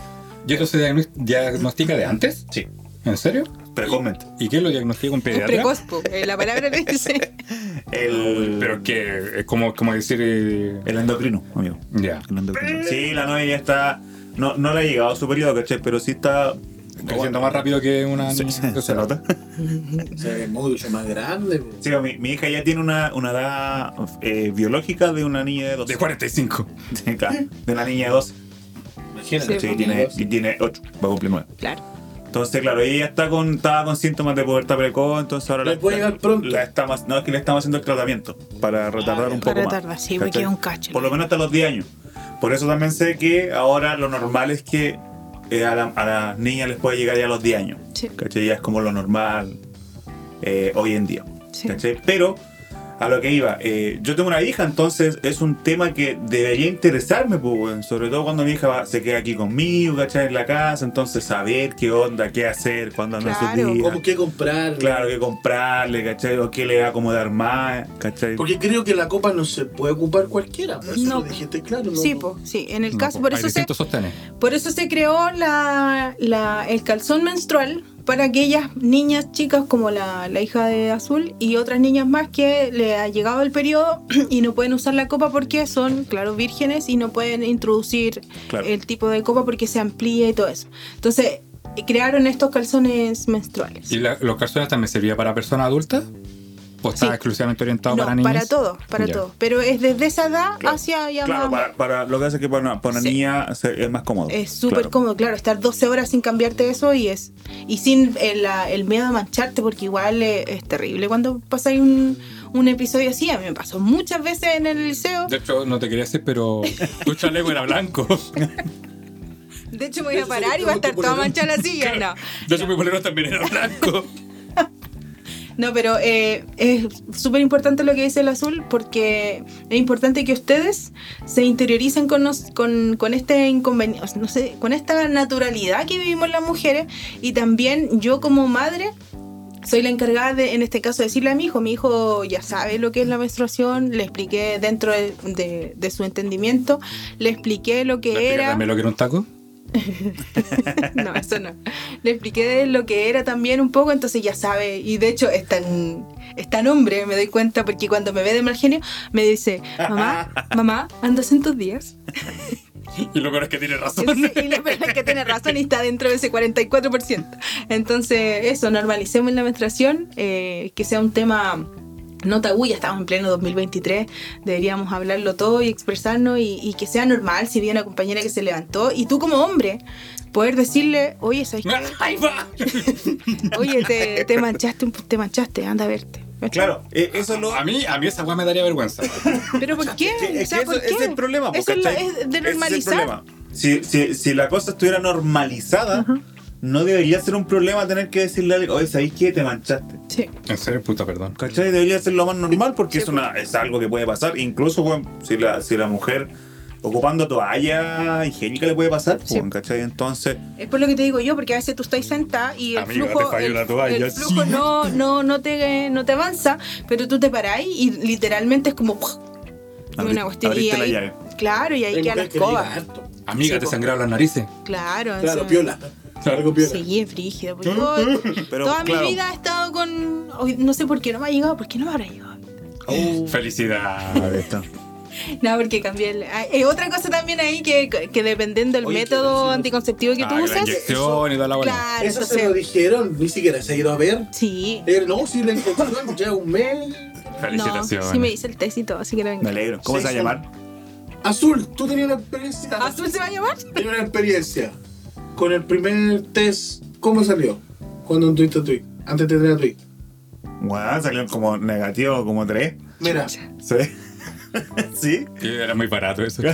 ¿y eso se diagnos- diagnostica de antes? Sí, ¿En serio? precozmente. ¿Y qué lo diagnostica un Es pediatra? precoz, po, eh, la palabra lo dice. El, Pero que es como, como decir. eh, el endocrino, amigo. Ya. El endocrino. Sí, la Noe ya está, no, no le ha llegado a su periodo, ¿cachai? Pero sí está... Creciendo más rápido que una niña. se- se nota. O sea, es mucho más grande. po. Sí, mi, mi hija ya tiene una, una edad eh, biológica de una niña de 12. De 45. Sí, claro, de una niña de 12. Imagínate. Sí, Sí, tiene, y tiene 8, va a cumplir 9. Claro. Entonces, claro, ella ya está con, estaba con síntomas de pubertad precoz, entonces ahora Le puede llegar pronto. La estamos, no, es que le estamos haciendo el tratamiento para retardar un poco Para más. retardar, sí, porque es un cacho. Por lo menos hasta los 10 años. Por eso también sé que ahora lo normal es que eh, a, la- a las niñas les puede llegar ya a los 10 años. Sí. ¿Cachai? Ya es como lo normal eh, hoy en día. Sí. ¿cachai? Pero a lo que iba, eh, yo tengo una hija, entonces es un tema que debería interesarme, pues, sobre todo cuando mi hija va- se queda aquí conmigo, ¿cachai? En la casa, entonces saber qué onda, qué hacer, cuándo andan Claro. sus días. ¿Cómo que comprar? Claro, qué comprarle, ¿cachai? O qué le va a acomodar más, ¿cachai? Porque creo que la copa no se puede ocupar cualquiera. Por eso No. lo dijiste claro. No, Sí, po, sí. En el No, caso, po, por eso se. Por eso se creó la, la- el calzón menstrual para aquellas niñas chicas como la, la hija de Azul y otras niñas más que le ha llegado el periodo y no pueden usar la copa porque son, claro, vírgenes y no pueden introducir Claro. el tipo de copa porque se amplía y todo eso. Entonces, crearon estos calzones menstruales. ¿Y la- los calzones también servía para personas adultas? ¿O estaba Sí. exclusivamente orientado No, para niños? para todo, para todo. Pero es desde esa edad Claro. hacia ya Claro, más- para, para- lo que hace es que para una, para Sí. niña es más cómodo. Es súper Claro. cómodo, claro, estar 12 horas sin cambiarte eso y es y sin el, la- el miedo a mancharte, porque igual eh, es, terrible cuando pasáis un, un episodio así. A mí me pasó muchas veces en el liceo. De hecho, no te quería decir, pero tu chaleco era blanco. De hecho, me voy a parar y va a estar toda manchada la silla. No, De hecho, mi bolero también era blanco. no pero eh, es súper importante lo que dice el azul, porque es importante que ustedes se interioricen con, nos- con, con este inconveniente, no sé, con esta naturalidad que vivimos las mujeres y también yo como madre soy la encargada de, en este caso, decirle a mi hijo, mi hijo ya sabe lo que es la menstruación, le expliqué dentro de, de- de su entendimiento, le expliqué lo que ¿Le era. también lo que era un taco? No, eso no. Le expliqué de lo que era también un poco, entonces ya sabe. Y de hecho es tan, es tan hombre, me doy cuenta, porque cuando me ve de mal genio, me dice, mamá, mamá, ¿andas en tus días? Y lo peor es que tiene razón. Sí, y la verdad es que tiene razón y está dentro de ese 44%. Entonces, eso, normalicemos la menstruación, eh, que sea un tema no tabú, ya estamos en pleno 2023, deberíamos hablarlo todo y expresarnos y, y que sea normal si viene una compañera que se levantó y tú como hombre poder decirle, oye, ¿sabes qué? Oye, te, te manchaste, un- te manchaste, anda a verte. Claro, eh, eso es lo. A mí, a mí esa weá me daría vergüenza. ¿Pero por qué? Es O sea, que ¿por eso- qué? es el problema. Eso es, la- ¿cachai? es de es el normalizar. problema. Si, si, si la cosa estuviera normalizada, no debería ser un problema tener que decirle a alguien, oye, ¿sabéis qué? Te manchaste. Sí. En serio, puta, perdón. ¿Cachai? Debería ser lo más normal porque Sí, es, una, es algo que puede pasar. Incluso, weón, si la, si la mujer ocupando toalla higiénica le puede pasar, Sí. weón, ¿cachai? Entonces, Es por lo que te digo yo, porque a veces tú estás sentada y el Amiga, te flujo, falló el, la toalla, el flujo sí. no, no, no, te, no te avanza, pero tú te parás y literalmente es como ¡puf! abri- una cuestión y ahí, llave. Claro, y ahí Hay queda la escoba. Amiga, Sí, te sangraron las narices. Claro, Claro, piola. Algo es frígido. porque yo Pero, toda claro. mi vida he estado con. No sé por qué no me ha llegado, ¿por qué no me habrá llegado? Oh. Felicidades. Esto. No, porque cambié el. ah, eh, otra cosa también ahí que, que dependiendo del Oye, método anticonceptivo que tú Ah, la usas. inyección y toda la bola. Claro, Eso se lo dijeron, ni siquiera se ha ido a ver. Sí. Eh, no, si le encontraron ya un mes. No, Felicitaciones. sí me hice el test y todo, así que no Me alegro. ¿Cómo Sí, se va a llamar? Azul, tú tenías una experiencia. ¿Azul se va a llamar? Tenías una experiencia. Con el primer test, ¿cómo salió? Cuando tuviste tu hijo, antes de tener a hijo. Bueno, salieron como negativo, como tres. Mira, ¿Sí? ¿Sí? Era muy barato eso.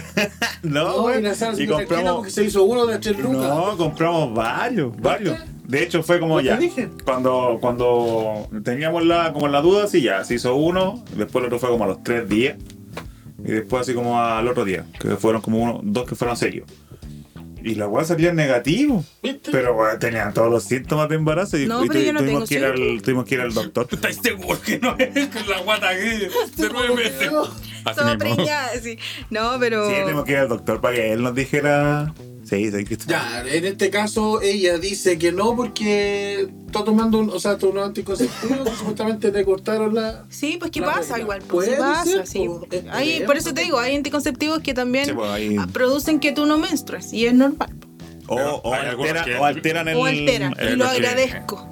No, no, y y compramos. porque se hizo uno de tres lucas. No, compramos varios, varios. De hecho, fue como ¿No te ya. dije? Cuando, cuando teníamos la, como la duda, sí, ya, se hizo uno. Después el otro fue como a los tres días. Y después así como al otro día. Que fueron como uno, dos que fueron seguidos. Y la weá salía negativo. Pero tenían todos los síntomas de embarazo y, No, y tu- no tuvimos, que ir al, tuvimos que ir al doctor. ¿Estáis seguros que no es que la guata aquí de nueve meses? Así mismo. preñada, sí. No, pero. Sí, tuvimos que ir al doctor para que él nos dijera. Sí, sí, que Ya, en este caso ella dice que no porque está tomando un, o sea, tomó anticonceptivo que supuestamente te cortaron la... Sí, pues qué La pasa regla. igual, pues pasa, ser, sí. po, es Hay, por eso te digo, hay anticonceptivos que también Sí, pues, producen que tú no menstrues y es normal. O, o, altera- que- o alteran el. o alteran, y lo que- agradezco.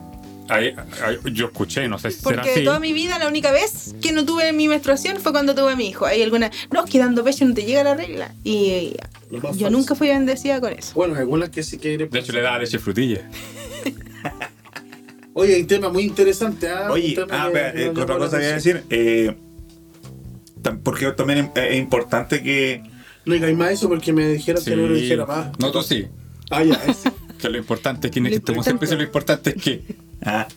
Ahí- ahí- yo escuché, no sé si será Porque así. toda mi vida la única vez que no tuve mi menstruación fue cuando tuve a mi hijo. Hay alguna, no, es que dando pecho no te llega la regla. Y yo falso. nunca fui bendecida con eso. Bueno, algunas que sí que... De hecho, le daba leche frutilla. Oye, hay un tema muy interesante. ¿ah? Oye, ah, espera, eh, otra cosa que iba a decir. Eh, porque también es, importante que. No digáis más eso porque me dijeron que no lo dijera más. No, tú sí. Ah, ya, es. Que lo importante es que este como siempre lo importante es que. Ah,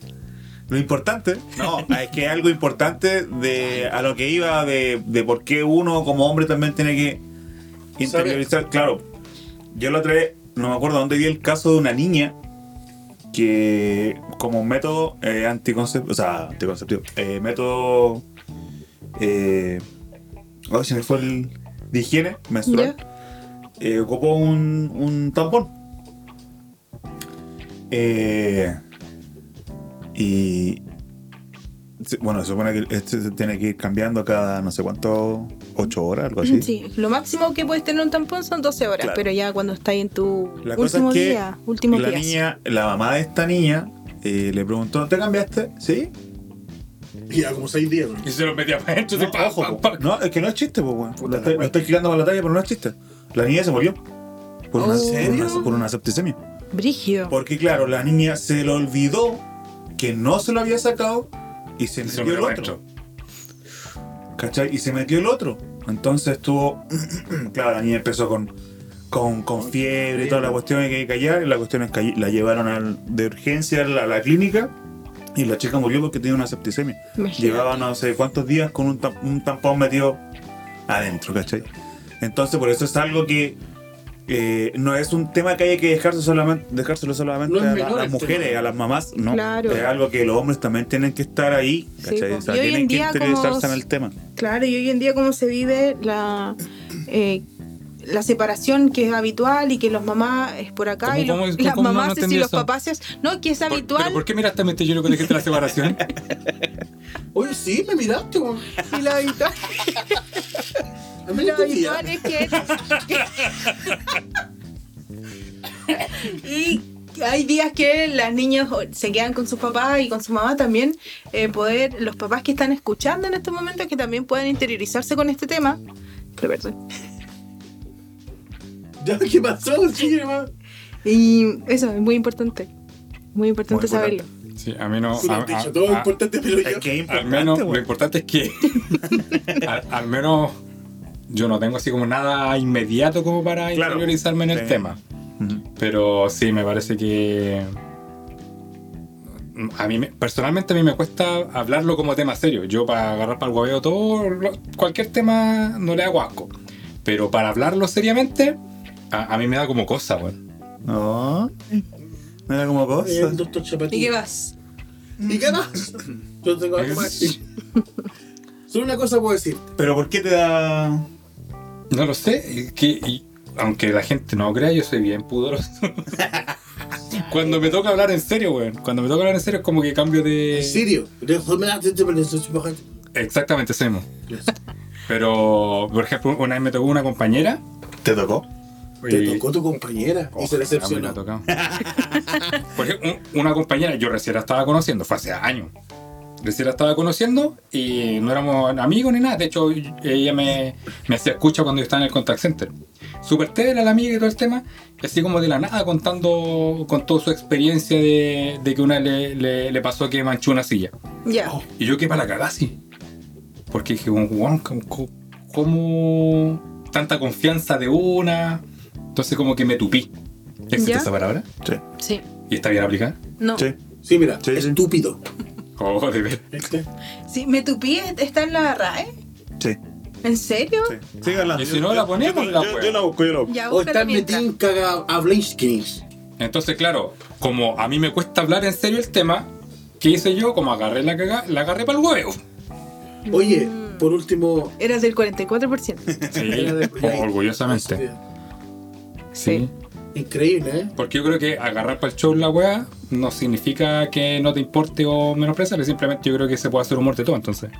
lo importante, no, es que algo importante de a lo que iba de, de por qué uno como hombre también tiene que interiorizar. Claro, yo lo trae, no me acuerdo dónde vi el caso de una niña que como método eh, anticonceptivo, o sea, anticonceptivo, eh, método eh, oh, se me fue el de higiene menstrual, eh, ocupó un, un tampón. Eh, y bueno, se supone que este se tiene que ir cambiando cada no sé cuánto, 8 horas, algo así. Sí, lo máximo que puedes tener un tampón son 12 horas, Claro. pero ya cuando estás en tu La cosa último es que día, último la días. niña, la mamá de esta niña, eh, le preguntó, ¿te cambiaste? ¿Sí? Y ya como seis días. ¿no? Y se lo metía para adentro. No, así, pa, ojo, pa, po. pa. no, es que no es chiste, pues. Puta Lo estoy, lo estoy tirando para la talla, pero no es chiste. La niña se murió. Por, una, por, una, por una septicemia. Brígido. Porque, claro, la niña se le olvidó que no se lo había sacado y se se metió lo el otro. ¿Cachai? Y se metió el otro. Entonces estuvo. claro, la niña empezó con, con, con fiebre y toda la cuestión hay que callar. Y la cuestión es que la llevaron al- de urgencia a la, a la clínica. Y la chica murió porque tenía una septicemia. Imagínate. Llevaba no sé cuántos días con un, un tampón metido adentro, ¿cachai? Entonces, por eso es algo que eh, no es un tema que haya que dejarse solamente, dejárselo solamente No a, la- menor a las el mujeres, tema. a las mamás, no. Claro. Es algo que los hombres también tienen que estar ahí, Sí. O sea, tienen que como- en el tema. Claro, y hoy en día cómo se vive la eh, la separación que es habitual y que los mamás es por acá ¿Cómo- y los- las cómo no- no mamás entendí y los papás es- no que es Por- habitual. ¿Pero por qué miraste a mente yo lo que dijiste la separación? Oye, sí, me miraste, y lo habitual, lo no habitual es que, y hay días que las niñas se quedan con sus papás y con su mamá también eh, poder los papás que están escuchando en estos momentos que también puedan interiorizarse con este tema. Pero, perdón. ¿Ya qué pasó? Sí, hermano. y eso es muy importante muy importante Muy saberlo Sí, a mí no. Lo a- has dicho a- todo a- importante, pero yo. que es al importante, menos, lo importante es que. al, al menos. Yo no tengo así como nada inmediato como para Claro. interiorizarme en el Sí. tema. Pero sí, me parece que. A mí, me- personalmente, a mí me cuesta hablarlo como tema serio. Yo, para agarrar para el hueveo todo, cualquier tema no le hago asco. Pero para hablarlo seriamente, a, a mí me da como cosa, weón. No. No era como cosa. El doctor Chapatín. ¿y qué vas? ¿Y qué más? Yo tengo algo más. Solo una cosa puedo decir. Pero ¿por qué te da.? No lo sé, que, y- aunque la gente no crea, yo soy bien pudoroso. Cuando me toca hablar en serio, weón. Cuando me toca hablar en serio es como que cambio de... En serio. Exactamente, hacemos. Pero, por ejemplo, una vez me tocó una compañera. ¿Te tocó? Te tocó tu compañera y se decepcionó. ejemplo, un- una compañera, yo recién la estaba conociendo, fue hace años. Recién la estaba conociendo y no éramos amigos ni nada. De hecho, ella me, me hacía escucha cuando yo estaba en el contact center. Súper tela la amiga y todo el tema. Así como de la nada contando con toda su experiencia de, de que una le, le, le pasó que manchó una silla. Ya. Oh. Y yo qué para la cagada así. Porque dije, como, "Weón, ¿cómo, cómo- cómo tanta confianza de una? Entonces como que me tupí. ¿Existe ¿Ya? esa palabra? Sí. Sí. ¿Y está bien aplicada? No. Sí. Sí, mira, Sí, estúpido. Oh, de ver. Sí, me tupí está en la RAE. Sí. ¿En serio? Sí. Síganla. Y si no, la ponemos, yo, la yo- yo la busco, yo la busco. Ya, O metidos a Blinskins. Entonces, claro, como a mí me cuesta hablar en serio el tema, ¿qué hice yo? Como agarré la caga, la agarré para el huevo. Oye, Mm. por último. Eras del 44%. Sí, era de- orgullosamente. Sí. Increíble, ¿eh? Porque yo creo que agarrar para el show la weá no significa que no te importe o menospreciarle, simplemente yo creo que se puede hacer humor de todo, entonces.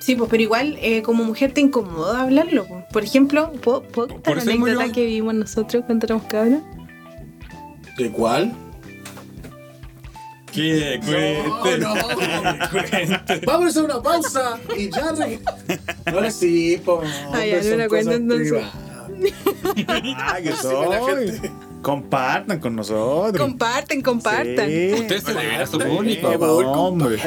Sí, pues, pero igual eh, como mujer te incomoda hablarlo. pues. Por ejemplo, ¿puedo, puedo contar Por la anécdota que vivimos nosotros cuando éramos cabros? ¿De cuál? ¿Qué? No, no. Vamos a hacer una pausa y ya re- Ahora sí, po. Ah, ya, no la cuento, entonces. privadas. Ah, que soy. gente- Compartan con nosotros. Comparten, compartan. Sí. Ustedes se deben a su Sí, público. hombre.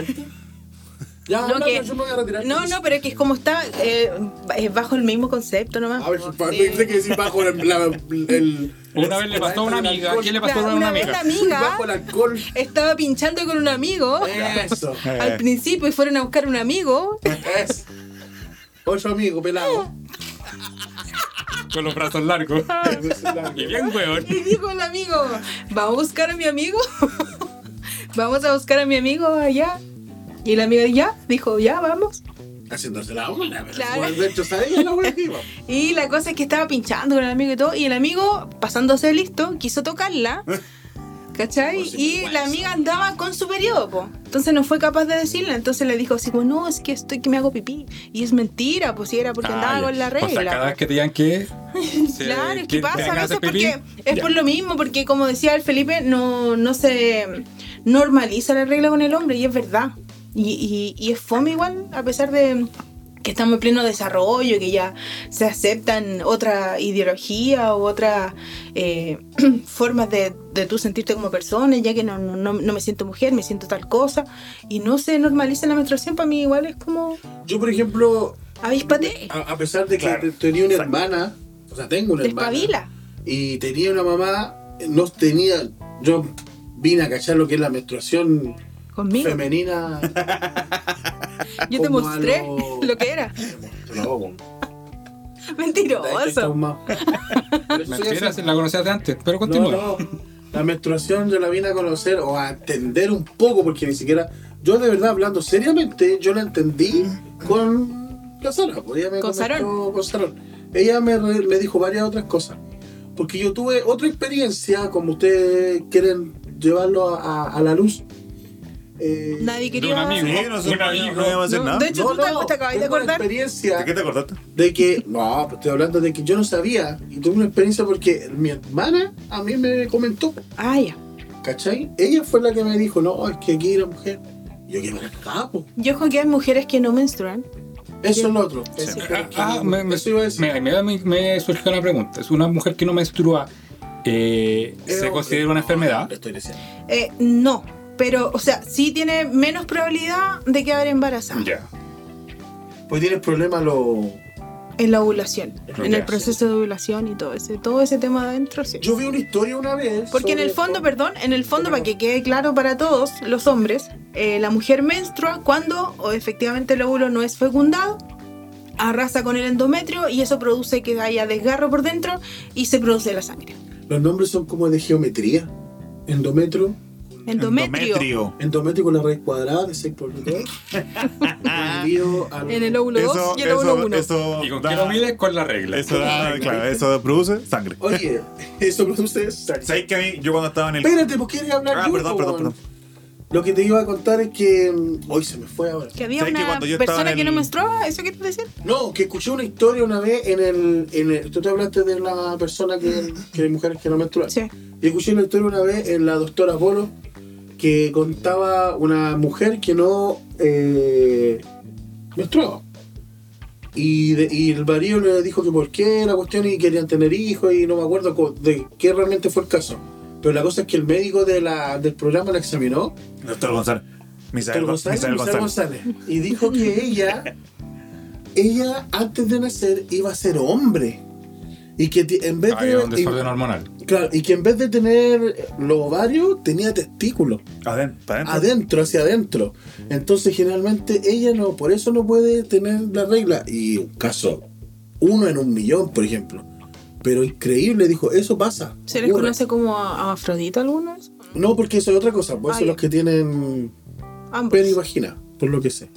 Ya, No, habla, que- yo me voy a retirar. No, no, pero es que es como está eh, es bajo el mismo concepto nomás. A ver, para de- que decir bajo el, la- el- Una vez le pasó a una amiga. ¿Quién le pasó a una vez amiga? la amiga Bajo el alcohol. estaba pinchando con un amigo Eso. al principio y fueron a buscar un amigo. Eso. Ocho amigos, pelado. Con los brazos largos. y bien weón. Y dijo el amigo, vamos a buscar a mi amigo. vamos a buscar a mi amigo allá. Y la amiga ya, dijo, ya, vamos. Haciéndose la pero Claro. De hecho, la buena que iba. Y la cosa es que estaba pinchando con el amigo y todo. Y el amigo, pasándose listo, quiso tocarla. ¿Cachai? Y la amiga andaba con su periodo, po. Entonces no fue capaz de decirle. Entonces le dijo así como, no, es que estoy que me hago pipí. Y es mentira, pues si era porque andaba Ah, con la O sea, regla. cada vez que te digan que. Claro, es que pasa a veces porque es ya. por lo mismo, porque como decía el Felipe, no, no se normaliza la regla con el hombre y es verdad. Y, y, y es fome igual, a pesar de que estamos en pleno desarrollo, que ya se aceptan otra ideología u otras eh, formas de, de tú sentirte como persona, ya que no, no, no- me siento mujer, me siento tal cosa, y no se normaliza la menstruación, para mí igual es como Yo, por ejemplo, avíspate, a, a pesar de que Claro. te- tenía una hermana, o sea, tengo una hermana. despabila. Y tenía una mamá, no tenía. Yo vine a cachar lo que es la menstruación Conmigo. femenina. Yo te mostré lo- que era. No, Mentiroso. Mentira, si la conocías de antes, pero continúa. no. La menstruación yo la vine a conocer o a entender un poco, porque ni siquiera. Yo, de verdad, hablando seriamente, yo la entendí con la Sara. pues, ella me Con Sarón. con Sarón. Ella me, re- me dijo varias otras cosas. Porque yo tuve otra experiencia, como ustedes quieren llevarlo a, a- a la luz. Eh, Nadie De quería. un amigo. Sí, no sé, Un amigo. no a hacer No, nada. de hecho, tú te- te acabas de una acordar. experiencia ¿De qué te acordaste? de que, no, estoy hablando de que yo no sabía y tuve una experiencia porque mi hermana a mí me comentó, Ah, ya. ¿cachai? Ella fue la que me dijo, no, es que aquí la mujer, yo que me la capo. Yo creo que hay mujeres que no menstruan. Eso es lo otro. Eso, Ah, me, me, eso iba a decir. me, me, me- me surgió una pregunta. ¿Es una mujer que no menstrua? eh, ¿Se considera una no, enfermedad? le estoy diciendo. Eh, no. Pero, o sea, sí tiene menos probabilidad de quedar embarazada Ya. Pues tienes problemas lo... en la ovulación. En el proceso de ovulación y todo ese, todo ese tema de adentro, sí. Yo vi una historia una vez. Porque en el fondo, perdón, en el fondo, para que quede claro para todos los hombres, eh, la mujer menstrua cuando o efectivamente el óvulo no es fecundado, arrasa con el endometrio y eso produce que haya desgarro por dentro y se produce la sangre. Los nombres son como de geometría. Endometrio. Endometrio. Endometrio con la raíz cuadrada de 6 por 2. En el óvulo 2 Eso, y el óvulo eso, 1. eso, ¿Y con da- qué lo mides? Con la regla. Eso da, claro, eso produce sangre. Oye, eso produce sangre. ¿Sabes que a mí, yo cuando estaba en el. Espérate, ¿por qué quería hablar Ah, yo, perdón, perdón, perdón. Lo que te iba a contar es que. mm, Hoy se me fue ahora. Que había ¿Sabes que una cuando yo estaba persona en que no el- menstruaba, ¿eso quieres decir? No, que escuché una historia una vez en el. En el tú te hablaste de la persona que, que hay mujeres que no menstruan. Sí. Y escuché una historia una vez en la doctora Polo que contaba una mujer que no eh, menstruaba. Y, de- y el marido le dijo que por qué la cuestión y querían tener hijos y no me acuerdo de qué realmente fue el caso. Pero la cosa es que el médico de la, del programa la examinó Doctor González. Misael, Doctor González, Misael González. González. Y dijo que ella, ella antes de nacer iba a ser hombre. Y que en vez Había un de. desorden hormonal. Claro, y que en vez de tener los ovarios, tenía testículos. Adentro, adentro. Adentro, hacia adentro. Entonces, generalmente, ella no, por eso no puede tener la regla. Y un caso uno en un millón, por ejemplo. Pero increíble, dijo, eso pasa. ¿Se les ocurre. conoce como a- Afrodita algunos? No, porque eso es otra cosa, pues Ah, son los que tienen Ambos. pene y vagina, por lo que sé.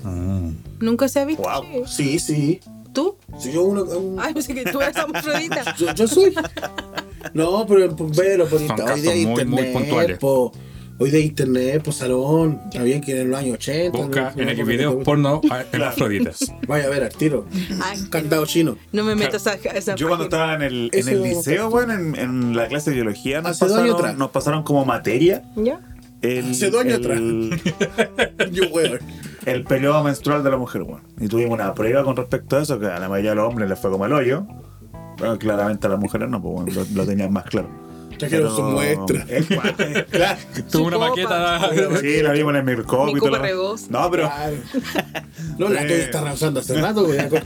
Nunca se ha visto. Wow. Sí. Sí, sí. ¿Tú? Si yo uno, un- Ay, pensé que tú eras Afrodita. yo, yo soy. No, pero por verlo por Son internet. Hoy día muy, muy internet, puntuales. po, hoy de internet, por salón. Bien que en los años 80. Busca no- en Xvideos no- porno a- en Afroditas. Vaya a ver al tiro. Ay, Candado chino. no me metas a esa Yo cuando estaba en el, en el liceo, bueno, en, en la clase de biología nos Hace dos años pasaron, atrás. nos pasaron como materia ¿Ya? el, Hace dos años el, Yo, weón. el periodo menstrual de la mujer, bueno. Y tuvimos una prueba con respecto a eso, que a la mayoría de los hombres les fue como el hoyo. Pero claramente a las mujeres no, pues bueno, lo, lo tenían más claro. Trajeron Pero- su muestra. Eh, claro. Tuvo una copa. maqueta. Sí, la vimos en el microscopio. Mi y todo copa lo- rebos. No, pero Claro. No, la estoy Eh. está rehusando hace rato. Está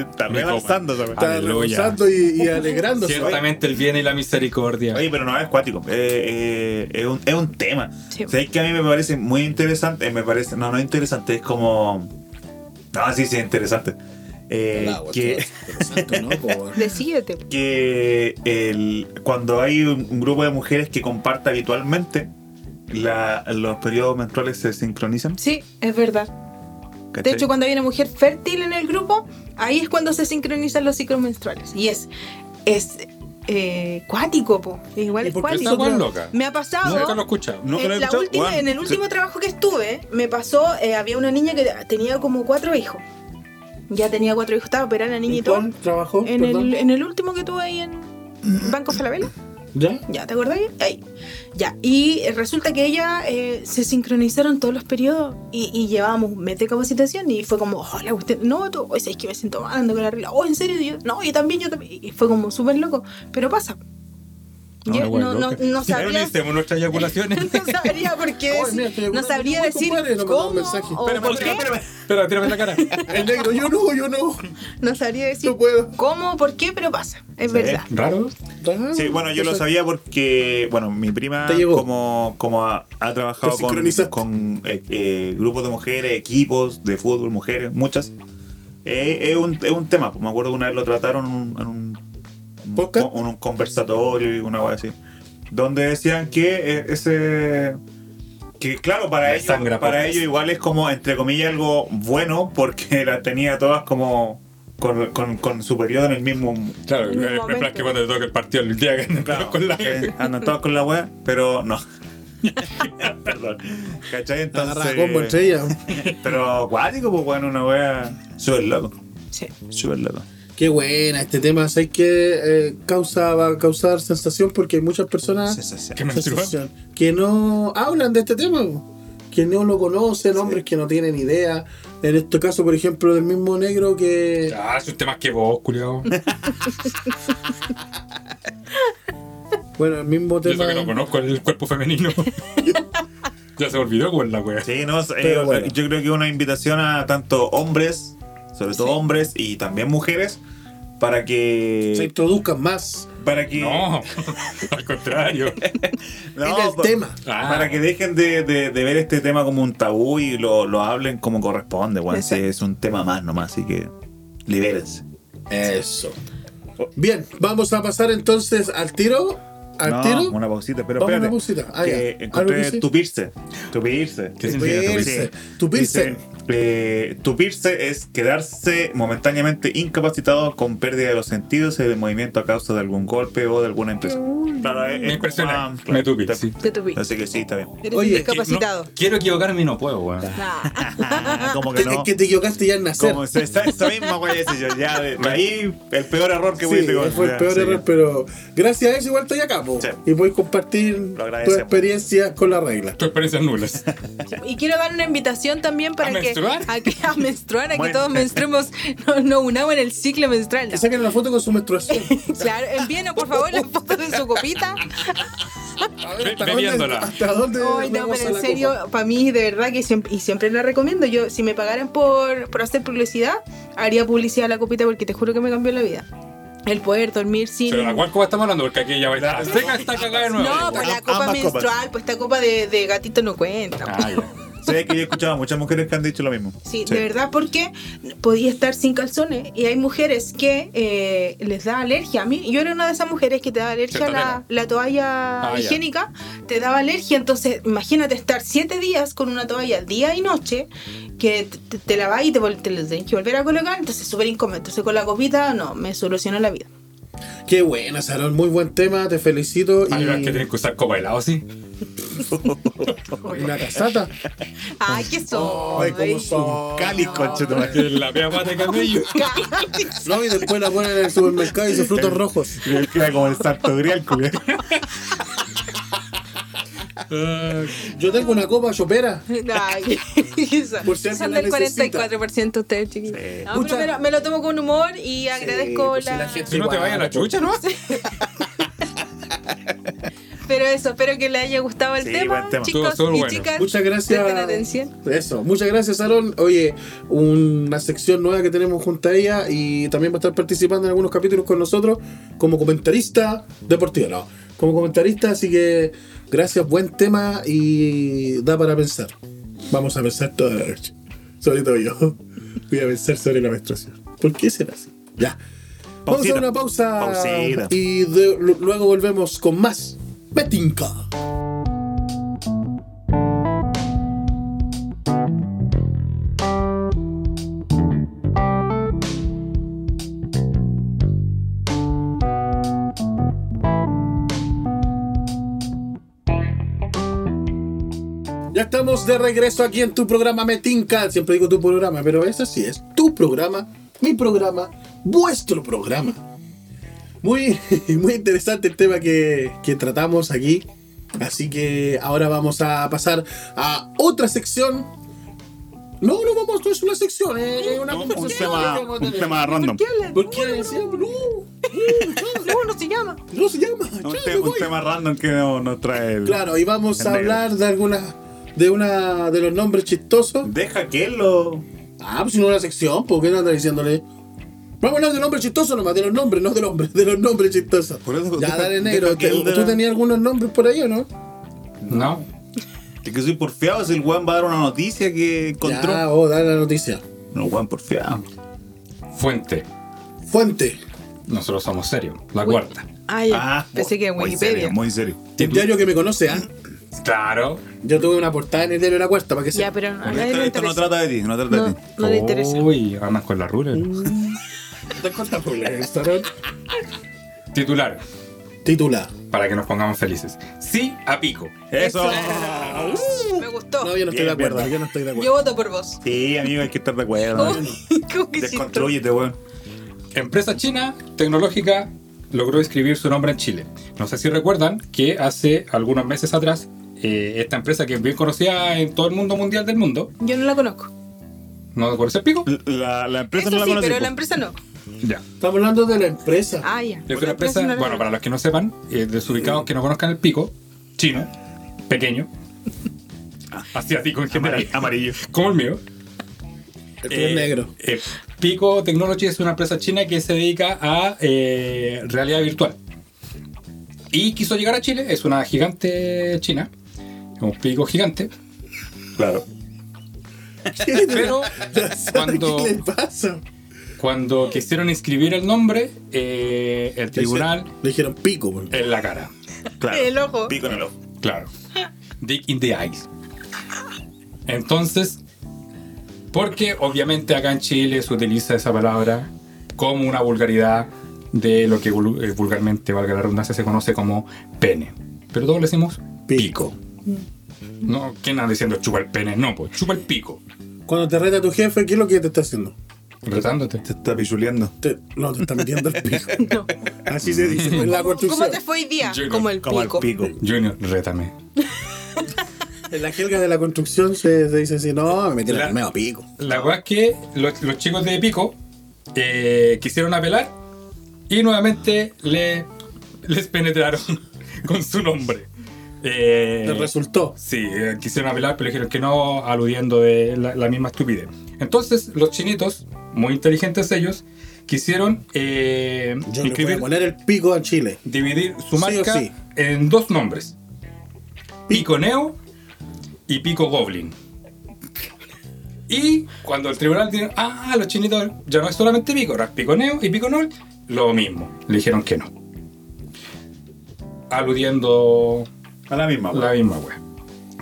está Mi rehusando y, y alegrándose. Ciertamente el bien y la misericordia. Oye, pero no es cuático, eh, eh, es, un, es un tema. Sí. ¿Sabes que a mí me parece muy interesante? Me parece, no, no es interesante, es como. No, sí, sí, es interesante. Eh, que, ¿no? Que el, cuando hay un, un grupo de mujeres que comparte habitualmente, la- los periodos menstruales se sincronizan. Sí, es verdad. De ¿cachai? hecho, cuando hay una mujer fértil en el grupo, ahí es cuando se sincronizan los ciclos menstruales. Y es, es eh, cuático, po. Igual ¿Y es cuático. loca. Me ha pasado. Nunca lo lo he en, la última- en el sí. último trabajo que estuve, me pasó, eh, había una niña que tenía como cuatro hijos. Ya tenía cuatro hijos, estaba operada la niña y ¿En todo. trabajó? En el, en el último que tuve ahí en Banco Falabella. ¿Ya? Ya, ¿te acordás? Ahí. Ya. Y resulta que ella eh, se sincronizaron todos los periodos y, y llevábamos un mes de capacitación y fue como, oh, la cuestión, no, tú, oye, es que me siento mal, ando con la regla. Oh, ¿en serio? Y yo, no, yo también, yo también. Y fue como súper loco. Pero pasa. No, Yo weá no, no, no sabría. Nuestras eyaculaciones. No sabría por qué Oye, decir- mira, no sabría decir compadre, un cómo Espérame, por espérame, qué. espérame. Espera, tírame la cara. El negro, yo no, yo no. No sabría decir No puedo. cómo, por qué, pero pasa. Es Sí. verdad. Raro. Ah, Sí, bueno, yo lo sabía porque, bueno, mi prima como, como ha, ha trabajado con, con eh, eh, grupos de mujeres, equipos de fútbol, mujeres, muchas. Eh, es, un, es un tema, pues, me acuerdo que una vez lo trataron en un, en un, un Un conversatorio y una cosa así, donde decían que eh, ese... Que claro, para ellos, para ellos igual es como, entre comillas, algo bueno porque las tenía todas como con, con, con su periodo en el mismo Claro, eh, parece que cuando te toque el partido el día que andan Claro, con la. que andan todos con la wea, pero no. Perdón. ¿Cachai? Entonces. Combo entre ellas. Pero acuático, pues bueno, una wea súper loco. Sí. Súper loco. Qué buena, este tema, sé que eh, causa, va a causar sensación porque hay muchas personas Que menstrua. sensación, que no hablan de este tema, que no lo conocen, hombres que no tienen idea. En este caso, por ejemplo, del mismo negro que... Ah, es un tema que vos, culiao. Bueno, el mismo Yo tema... eso que no conozco el cuerpo femenino. ya se olvidó con la wea. Sí, no, eh, bueno. yo creo que una invitación a tanto hombres, sobre todo Sí. hombres y también mujeres, para se que. introduzcan más Para que. No, al contrario. no, en el pa- tema. Ah, Para que dejen de, de- de ver este tema como un tabú y lo, lo hablen como corresponde, Exacto. es un tema más nomás, así que libérense. Eso. Bien, vamos a pasar entonces al tiro. Al no, tiro. una pausita, pero Vamos a espérate. una pausita. Ah, que ya. ¿Algo encontré que sí? tupirse. Tupirse. ¿Qué significa Tupirse. tupirse? Tupirse. Dice, eh, tupirse es quedarse momentáneamente incapacitado con pérdida de los sentidos y del movimiento a causa de algún golpe o de alguna impresión. Claro, es- Me es impresiona. Me tupi, te- sí. Te tuví. Así que sí, está bien. Eres Oye. No, quiero equivocarme y no puedo, weón. Nah. como que no. Es que te equivocaste ya en nacer. Como esa, esa misma wea ese yo, ya de, de ahí el peor error que Sí, pude cometer. fue el peor Sí. error, pero gracias a eso igual estoy acá, po. Sí. Y voy a compartir tu experiencia con la regla. Tu experiencias nulas. Y quiero dar una invitación también para ¿A que menstruar? a, que, a menstruar, a que todos menstruemos, no, no unamos en el ciclo menstrual. Que saquen la foto con su menstruación. Claro, envíenos por favor las fotos de su copita. A ver, ¿hasta dónde, hasta dónde Ay, no, pero a en la serio, copa? para mí, de verdad que siempre, y siempre la recomiendo. Yo, si me pagaran por, por hacer publicidad, haría publicidad a la copita porque te juro que me cambió la vida. El poder dormir sin. Pero la cual copa estamos hablando, porque aquí ya va a estar está cagada de nuevo. No, pues la copa menstrual, pues esta copa de, de gatito no cuenta. Ah, ya. Sé que yo he escuchado a muchas mujeres que han dicho lo mismo. Sí, de verdad, porque podía estar sin calzones y hay mujeres que eh, les da alergia. A mí, yo era una de esas mujeres que te da alergia a la, la toalla Ah, ya. higiénica, te daba alergia. Entonces, imagínate estar siete días con una toalla día y noche que te, te, te lavas y te, te la tenés que volver a colocar. Entonces, súper incómodo. Entonces, con la copita, no, me solucionó la vida. Qué buena, Sarón. Muy buen tema. Te felicito. Hay Y unas que tienen que usar copa de helado, sí. una casata. Ay, qué son. Ay, cómo son. Cali, concha tu madre. La pea pata de camello. No, y después la ponen en el supermercado y son frutos rojos. Queda como el santo grial. Yo tengo una copa chopera. Ay. Por si Son la del necesita. 44% ustedes, chiquillos. Sí. No, pero me, lo, me lo tomo con humor y agradezco pues si la... la gente- Si no te vaya la chucha, ¿no? Pero eso, espero que les haya gustado el Sí, tema, tema. chicos Estuvo- estuvo y bueno. chicas. Muchas gracias. Atención. Eso, muchas gracias, Sarón. Oye, una sección nueva que tenemos junto a ella y también va a estar participando en algunos capítulos con nosotros como comentarista deportivo, no, como comentarista, así que gracias, buen tema y da para pensar. Vamos a pensar toda la noche, sobre todo yo. Voy a pensar sobre la menstruación. ¿Por qué será así? Ya. Vamos a Pausita. una pausa Pausita. y de- lu- luego volvemos con más Betinca. Ya estamos de regreso aquí en tu programa Metinca. Siempre digo tu programa, pero eso sí es tu programa, mi programa, vuestro programa. Muy, muy interesante el tema que, que tratamos aquí. Así que ahora vamos a pasar a otra sección. No, no vamos, no es una sección, es una Un, un conversación que tema, un tener. tema random. ¿Por qué decíamos? No, No, no se llama. no se llama. Un, ya te- un tema random que no- nos trae el. Claro, y vamos a negro. hablar de algunas de una de los nombres chistosos. Deja que lo. Ah, pues si no es una sección, ¿por qué no anda diciéndole? Vamos a hablar de nombres chistosos nomás, de los nombres, no de los hombres, de los nombres chistosos. Por eso, ya, deja- dale negro. deja que ¿te- él de ¿Tú la- tenías algunos nombres por ahí o no? No. Es que soy porfiado si el weón va a dar una noticia que encontró. Ya, oh, dale la noticia. No, weón, porfiado. Fuente. Fuente. Nosotros somos serios. La cuarta. Ah, ya. Ah, Pensé que en muy Wikipedia. serio, muy serio. El diario que me conoce, ¿ah? Claro. Yo tuve una portada en el diario de la cuarta para que Ya, sea. pero a Porque nadie esto, esto no interesa. trata de ti, no trata de No, ti. no le interesa. Uy, andas con la ruler. Titular. Titular. Para que nos pongamos felices. Sí a pico. Eso. Me gustó. No, yo no estoy Bien, de acuerdo, verdad. yo no estoy de Yo acuerdo. voto por vos. Sí, amigo, hay que estar de acuerdo. ¿Cómo, que sí? Desconstrúyete, weón. Empresa china tecnológica logró escribir su nombre en Chile. No sé si recuerdan que hace algunos meses atrás, eh, esta empresa que es bien conocida en todo el mundo mundial del mundo, Yo no la conozco. ¿no conoce el pico? La, la empresa Eso no la sí, pero la empresa no. Ya. Estamos hablando de la empresa. Ah, ya. Es La una empresa, bueno, para los que no sepan, eh, desubicados que no conozcan el pico, chino, pequeño, asiático en general, Amarillo. amarillo. como el mío. el Eh, negro. eh, Pico Technology es una empresa china que se dedica a eh, realidad virtual. Y quiso llegar a Chile, es una gigante china, un pico gigante, Claro. pero cuando, ¿Qué le pasa? Cuando quisieron inscribir el nombre, eh, el tribunal Le dijeron pico. en la cara. Claro. El ojo. Pico en el ojo. Claro. Dick in the eyes. Entonces, porque obviamente acá en Chile se utiliza esa palabra como una vulgaridad de lo que eh, vulgarmente, valga la redundancia, se conoce como pene. Pero todos le decimos pico. No, ¿quién anda diciendo chupa el pene? No, pues chupa el pico. Cuando te reta tu jefe, ¿qué es lo que te está haciendo? Retándote. Te está pichuleando. Te- no, te está metiendo el pico. No. Así se dice en la construcción. ¿Cómo te fue hoy día? Como el Como el pico. pico. Junior, rétame. En la jerga de la construcción se, se dice así, no, me metieron el medio pico. La verdad es que los, los chicos de Pico eh, quisieron apelar y nuevamente le, les penetraron con su nombre. Eh, resultó. Sí, eh, quisieron apelar, pero dijeron que no, aludiendo de la, la misma estupidez. Entonces, los chinitos, muy inteligentes ellos, quisieron eh, Yo inscribir- poner el pico a Chile. dividir su Sí marca sí. en dos nombres: Pico Neo y Pico Goblin. Y cuando el tribunal dijo, ah, los chinitos ya no es solamente pico, ahora es pico neo y pico nol, lo mismo. Le dijeron que no. Aludiendo A la misma, la weón. misma wea.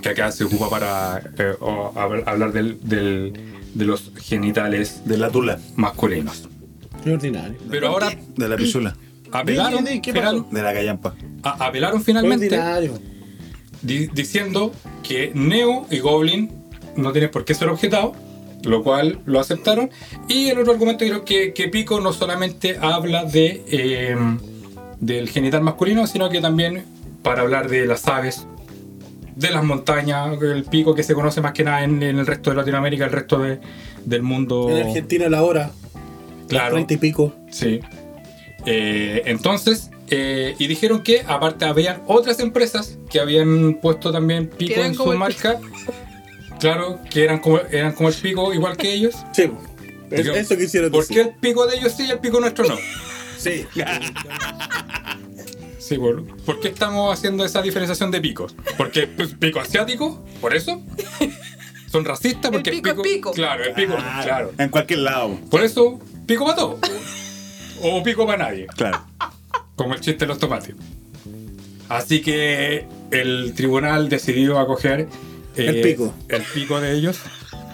Que acá se ocupa para eh, o hablar del, del- de los genitales De la tula. masculinos. Qué ordinario. Pero ahora De la apelaron, di, ¿qué final- pasó? De la callampa. a- apelaron finalmente ordinario. di- diciendo que Neo y Goblin no tienen por qué ser objetados, lo cual lo aceptaron. Y el otro argumento creo que, que Pico no solamente habla de eh, del genital masculino, sino que también para hablar de las aves, de las montañas, el pico que se conoce más que nada en, en el resto de Latinoamérica, el resto de- del mundo. En Argentina la hora, claro. 30 y pico. Sí. Eh, entonces, eh, y dijeron que aparte habían otras empresas que habían puesto también pico en su marca. Claro, que eran como, eran como el pico igual que ellos. Sí, es- Digo, eso quisieron ¿Por qué decir. el pico de ellos sí y el pico nuestro no? Sí. Sí, por, ¿por qué estamos haciendo esa diferenciación de picos? Porque pues, pico asiático, por eso. Son racistas porque El pico es pico. Claro, el pico, claro. En cualquier lado. Por eso, pico para todo. O pico para nadie. Claro. Como el chiste de los tomates. Así que el tribunal decidió acoger eh, El pico. el pico de ellos.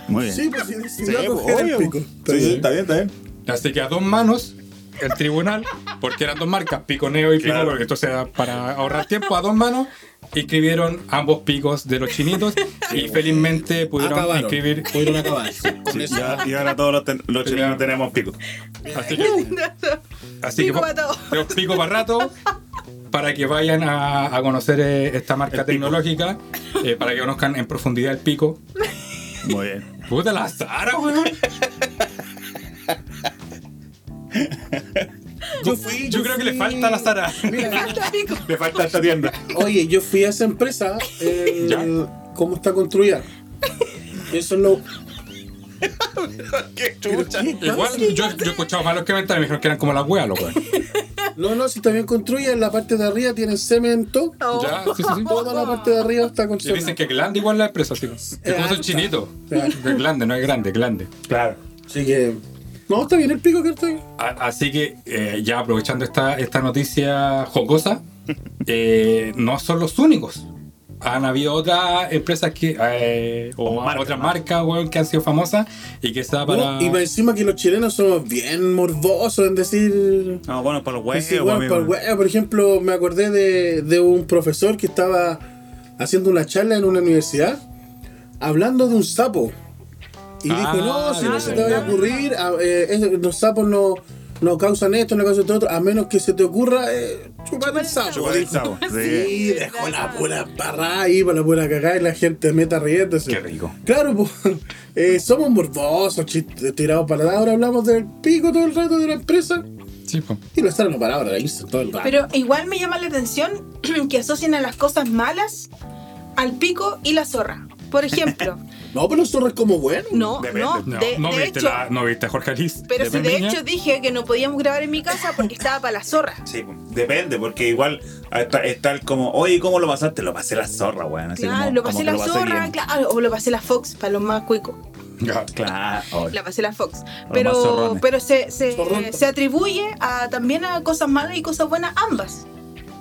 Muy bien. Sí, pues sí, Sí, sí, pues, el pico. Sí, sí, está bien, está bien. Así que a dos manos, el tribunal, porque eran dos marcas, pico neo y pico, Claro. entonces para ahorrar tiempo, a dos manos, inscribieron ambos picos de los chinitos y felizmente pudieron Acabaron. inscribir. Pudieron acabar. Sí, ya- y ahora todos los, ten- los chilenos tenemos pico. Así que, así Pico que para todo. tenemos pico para rato para que vayan a, a conocer eh, esta marca El tecnológica, eh, para que conozcan en profundidad el pico. Muy bien. Puta la Sara, weón. Yo fui. Yo creo que le falta a la Sara. Le falta esta tienda. Oye, yo fui a esa empresa. eh, Ya. ¿Cómo está construida? Eso es lo. Qué ¿qué Igual, yo, yo he escuchado malos comentarios, me dijeron que eran como las weas, weón. No, no, si está bien construida, en la parte de arriba tiene cemento. Oh. Ya, sí, sí, sí. Toda la parte de arriba está con Y dicen que es grande igual la empresa, así. Es como alta. el chinito. Claro. Es grande, no es grande, es grande. Claro. Así que. No, está bien el pico que está ahí. Así que eh, ya aprovechando esta, esta noticia jocosa, eh, no son los únicos. Han habido otras empresas que, eh, o O marcas, otras marcas weón, que han sido famosas y que está para. No, y encima que los chilenos somos bien morbosos en decir. No, bueno, para los huevos, bueno, por, huevo. por ejemplo, me acordé de, de un profesor que estaba haciendo una charla en una universidad hablando de un sapo. Y Ah, dijo, no, si no se te vaya a ocurrir, a- eh, es- los sapos no, no causan esto, no causan esto otro, a menos que se te ocurra eh, chupar el sapo. Chupar el sapo, sí. Sí, dejó la pura barra ahí para la pura cagada y la gente meta riéndose. Qué rico. Claro, pues, eh, somos morbosos, tirados para nada. Ahora hablamos del pico todo el rato de la empresa. Sí, po. Y lo están de reírse todo el rato. Pero igual me llama la atención que asocien a las cosas malas al pico y la zorra. Por ejemplo, no, pero el zorro es como bueno. no, Depende. no, No, de, no de viste hecho, la, no viste a Jorge Alice. pero si de hecho dije que no podíamos grabar en mi casa porque estaba para la zorra. Sí, pues, depende, porque igual está, está el como, oye, ¿cómo lo pasaste? Lo pasé la zorra, weón. Claro, como- lo pasé la lo zorra, claro, o lo pasé la Fox para los más cuicos. Ya. Claro. oh, La pasé la Fox. Pero, pero se, se, se atribuye a, también a cosas malas y cosas buenas ambas.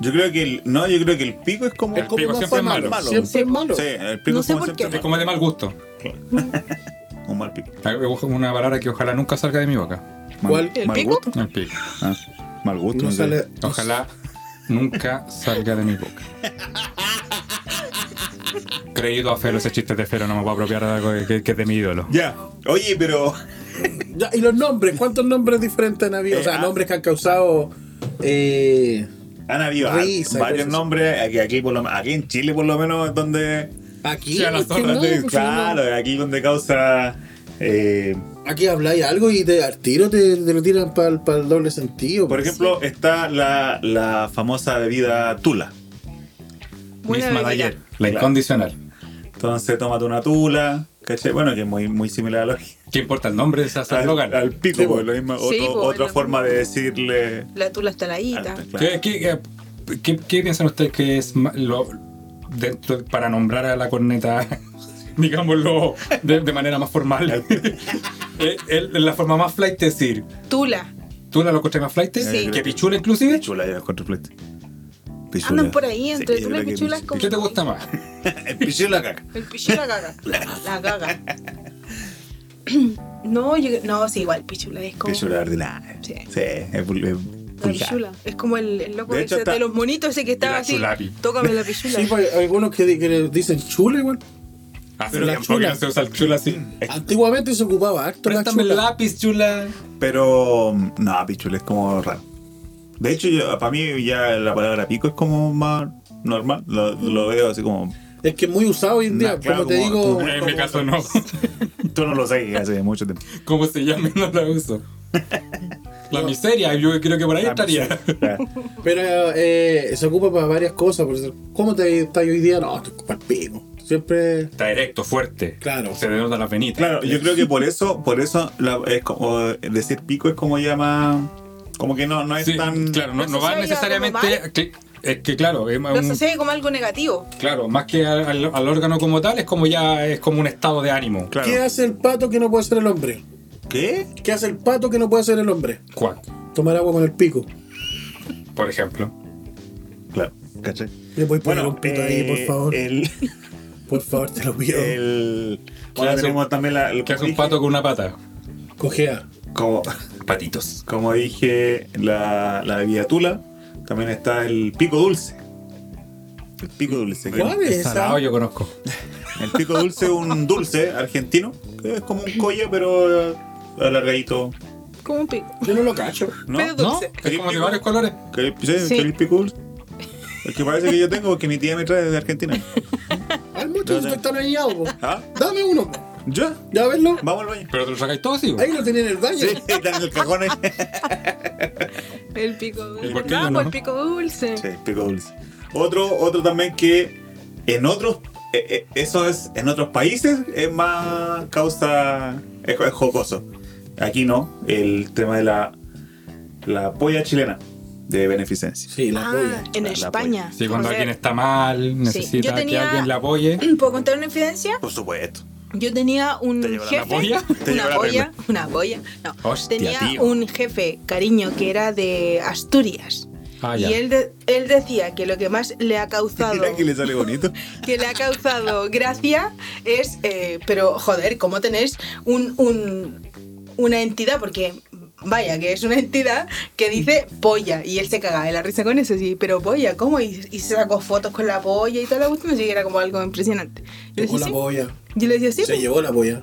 Yo creo que el, no, yo creo que el pico es como, como pico siempre es malo. malo. Siempre es malo. sí, el pico No es sé como por siempre Es como de mal gusto. un mal pico. Una palabra que ojalá nunca salga de mi boca. Mal- ¿Cuál? ¿El mal pico? gusto. El pico. Ah, mal gusto. No sé. sale. Ojalá nunca salga de mi boca. Creído a Fero, ese chiste de Fero, no me voy a apropiar de algo que, que es de mi ídolo. Ya. Oye, pero Ya, y los nombres, ¿cuántos nombres diferentes han habido? o sea, Eh, ah. nombres que han causado. Eh, han habido Risa varios nombres. Aquí, aquí, por lo, aquí en Chile, por lo menos, es donde. aquí. Sí, a la es que no, pues, claro, aquí donde causa. Eh. Aquí habláis algo y te, al tiro te, te lo tiran para el doble sentido. por pues. ejemplo, está la, la famosa bebida Tula. Buena Misma de ayer, la incondicional. Entonces, tómate una Tula. ¿Cachai? Bueno, que es muy, muy similar a lo ¿Qué importa el nombre de esa al, eslogan? al pico, Sí, pues, lo mismo, Sí, otro- pues, otra forma de decirle. La tula está alta, claro. ¿Qué, qué, qué- qué- qué piensan ustedes que es lo, dentro, para nombrar a la corneta digámoslo de, de manera más formal. Eh, el- la forma más flight es decir, Tula. ¿tú la lo encontré más flight? Sí. ¿Que pichula inclusive? Pichula, ya encontré flight. Pichula. Andan por ahí entre Sí, tula y pichula. es ¿Qué te gusta más? El pichula caca. El pichula caga. La caga. No, yo, no, sí, igual, pichula es como. Pichula ordinaria. Sí. Sí, es es pichula. Es como el, el loco De ese hecho, está- de los monitos ese que estaba así. chulapi. Tócame la pichula. Sí, pues, hay algunos que, dicen chula igual. Hace Pero la tiempo que chula. no se usa el chula así. Antiguamente se ocupaba harto la el chula. lápiz, chula. Pero no, pichula es como raro. De hecho, yo- para mí ya la palabra pico es como más normal. Lo, lo veo así como. Es que es muy usado hoy en día. Nah, claro, como te como- digo, como- En mi caso no. Tú no lo sabes hace mucho tiempo. ¿Cómo se llama? No la uso. La miseria, yo creo que por ahí Ah, estaría. Pero eh, se ocupa para varias cosas. Por eso, ¿Cómo te estás hoy día? No, te ocupa el pico. Siempre. Está directo, fuerte. Claro. Se denota la penita. Claro, yo creo que por eso, por eso la- es como decir pico es como ya más. Como que no, no es Sí, tan. claro, no, ¿Lo no va necesariamente. que- es que claro, es Lo un- asocié como algo negativo. claro, más que al, al órgano como tal, es como ya es como un estado de ánimo. Claro. ¿Qué hace el pato que no puede hacer el hombre? ¿Qué? ¿Qué hace el pato que no puede hacer el hombre? ¿Cuál? Tomar agua con el pico. Por ejemplo. Claro, ¿cachai? ¿Le puedes poner Bueno, un pito ahí, por eh, favor? El. Por favor, te lo pido. el ¿Qué bueno, hace tenemos también la. el- ¿Qué hace un dije- pato con una pata? Cojea. Como, Patitos. como dije, la, la bebida tula. También está el pico dulce. El pico dulce. que- ¿Cuál es? Salado yo conozco. El pico dulce es un dulce argentino. Que es como un colla, pero eh, alargadito. Como un pico. Yo no lo cacho. ¿No? Pero ¿No? dulce. Es como de varios colores. ¿Qué, sí, Sí. ¿qué el pico dulce? El que parece que yo tengo, que mi tía me trae desde Argentina. Hay muchos están bañados. po. ¿Ah? Dame uno. ¿Ya? ¿Ya verlo? Vamos al baño. Pero te lo sacáis todo así. Ahí lo tenía en el baño. Sí, está en el cajón ahí. El pico dulce. ¿Y por qué yo Vamos, no? el pico dulce. Sí, pico dulce. Otro, otro también que en otros, eh, eh, eso es, en otros países es más causa, es, es jocoso. Aquí no, el tema de la, la polla chilena de beneficencia. Sí, la Ah, polla. en La- la España. Sí, cuando alguien está mal, necesita Yo tenía- que alguien le apoye. ¿Puedo contar una infidencia? Por supuesto. Yo tenía un ¿Te jefe. polla? ¿Te Una la polla. Una polla. No. Hostia, tenía tío. un jefe, cariño, que era de Asturias. Ah, ya. y él, de- él decía que lo que más le ha causado Mira que le sale bonito. que le ha causado gracia es, eh, pero joder, ¿cómo tenés un, un- una entidad? Porque vaya, que es una entidad que dice polla y él se caga de la risa con eso, sí, pero polla, ¿cómo? Y, y se sacó fotos con la polla y toda la cuestión, así que era como algo impresionante. Yo la sí. polla. Yo le decía, sí, Se llevó la polla.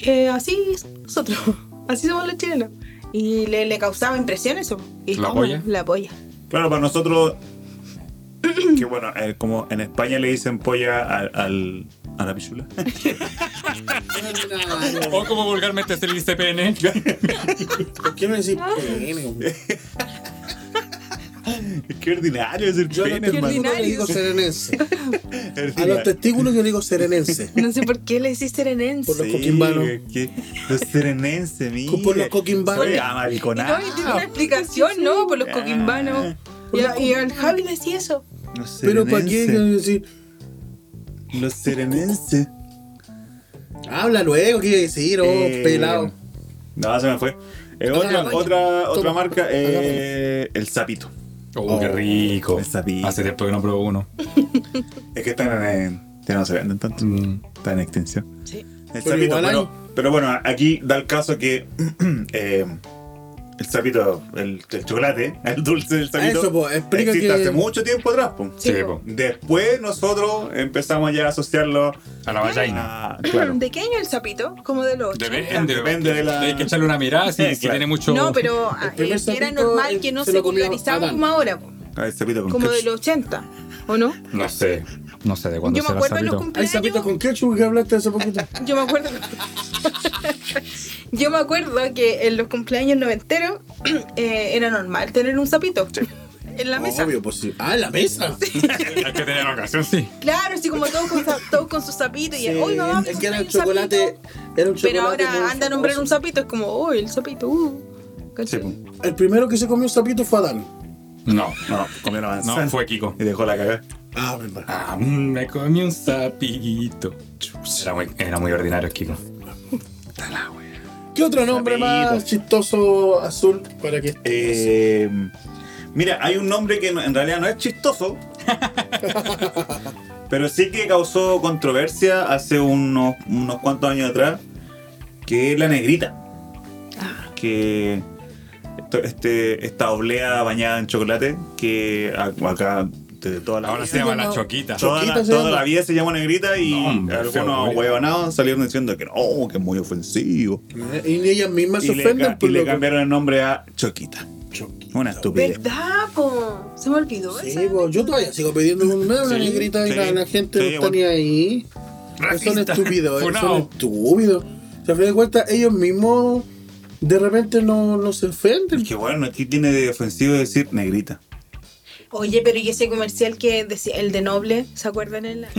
eh, así es nosotros, así somos los chilenos. Y le, le causaba impresión eso. ¿Y ¿La polla? La polla. Claro, para nosotros, que bueno, eh, como en España le dicen polla al, al- a la pichula. O como vulgarmente se le dice pene. ¿Por qué no decís pene? Hombre? Qué ordinario es el Yo a los pene, hermano. testículos le digo serenense. A Ordinario. los testículos yo le digo serenense. No sé por qué le decís serenense. Por los coquimbanos. que- Los serenenses, mira. Por los coquimbanos. Oye, Y amariconado. no, y tiene una explicación, ¿no? Por los Ah. coquimbanos. Y, a- y al Javi le decía eso. Los Pero ¿para qué decir? Los serenenses. Habla luego, ¿qué iba a decir? Oh, Eh, pelado. No, se me fue. Eh, otra, otra, otra marca, eh, el sapito. Oh, qué rico. el sapito. Hace tiempo que no pruebo uno. Es que están en. Ya no se venden tanto. Mm. Están en extinción. Sí. El Pero sapito, pero, pero bueno, aquí da el caso que eh, el sapito, el, el chocolate, el dulce del sapito, Eso, po, existe que- hace mucho tiempo atrás. po. Sí, Sí, po. Después nosotros empezamos ya a asociarlo A la vallaina. a. Claro. ¿De qué año el sapito? Como de los 80. Depende, Depende de la- Hay que echarle una mirada si, Eh, si claro. tiene mucho. No, pero ah, eh, era normal que no se se, popularizaba como ahora. po. Ah, el sapito con Como de ketchup. los 80. ¿O no? No sé. No sé de cuándo Yo me será acuerdo de los sapito. Hay cumpleaños. con ketchup que hablaste hace poquito. Yo me acuerdo. Yo me acuerdo que en los cumpleaños noventeros eh, era normal tener un sapito en la mesa. Obvio, pues sí. Ah, en la mesa. Hay que tener ocasión, sí. Claro, así como todos con, sa- todos con su sapito. Y, hoy mamá, me es que era un compré un chocolate. sapito". Era un Pero chocolate. ahora muy anda a nombrar un sapito, es como, uy, el sapito, uh. ¿Cachai? Sí, El primero que se comió sapito fue Adán. No, No, comió una manzana. no, fue Kiko. Y dejó la cagada. Ah, verdad. Ah, me comí un sapito. Era muy, era muy ordinario, Kiko. ¿Qué otro nombre más chistoso azul para que Eh, mira, hay un nombre que en realidad no es chistoso, pero sí que causó controversia hace unos, unos cuantos años atrás, que es la negrita. Que esto- este, esta oblea bañada en chocolate, que acá de toda la Ahora vida- se llama la choquita. Cho- Toda, la, Choquita se toda la vida se llama negrita y No, algunos huevonados salieron diciendo que no, que es muy ofensivo. Y ellas mismas se Y ofenden y le que- cambiaron el nombre a Choquita. Una estupidez. ¿Verdad, po? Se me olvidó Sí, pues, yo todavía sigo pidiendo un- una Sí, negrita y sí, la, la gente sí, no ni ahí. Son estúpidos, son estúpidos. O sea, a fin de cuentas, ellos mismos de repente no, no se ofenden. Es que bueno, aquí tiene de ofensivo decir negrita. Oye, pero ¿y ese comercial que decía, el de Noble? ¿Se acuerdan? En la...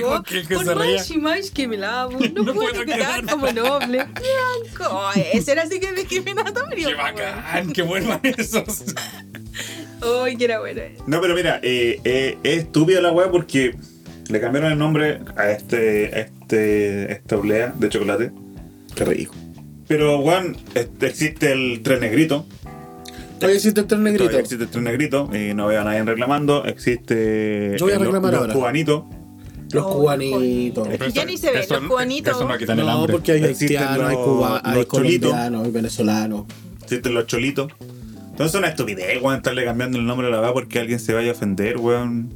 ¿Con que Por se reía? más y más que me lavo, no, No puedo quedar quedar. como noble. Blanco. Ay, ese era así que discriminatorio. Qué bacán, qué bueno esos. Ay, que era bueno. No, pero mira, eh, eh, es estúpida la weá porque le cambiaron el nombre a este, a este, esta oblea de chocolate. Qué rico. Pero, weón, este, existe el tren negrito. Todavía existe el tren negrito. Todavía existe el tren negrito y no veo a nadie reclamando. Existe Yo voy a el- reclamar los ahora. cubanitos. Los Oh, cubanitos. Es que ya ni se ven Eso- los cubanitos. Eso no quitan el No, hambre. porque hay Existen haitianos, hay los- cubanos, hay los cholitos. colombianos, hay venezolanos. Existen los cholitos. Entonces es una estupidez, weón, estarle cambiando el nombre a la weá porque alguien se vaya a ofender, weón.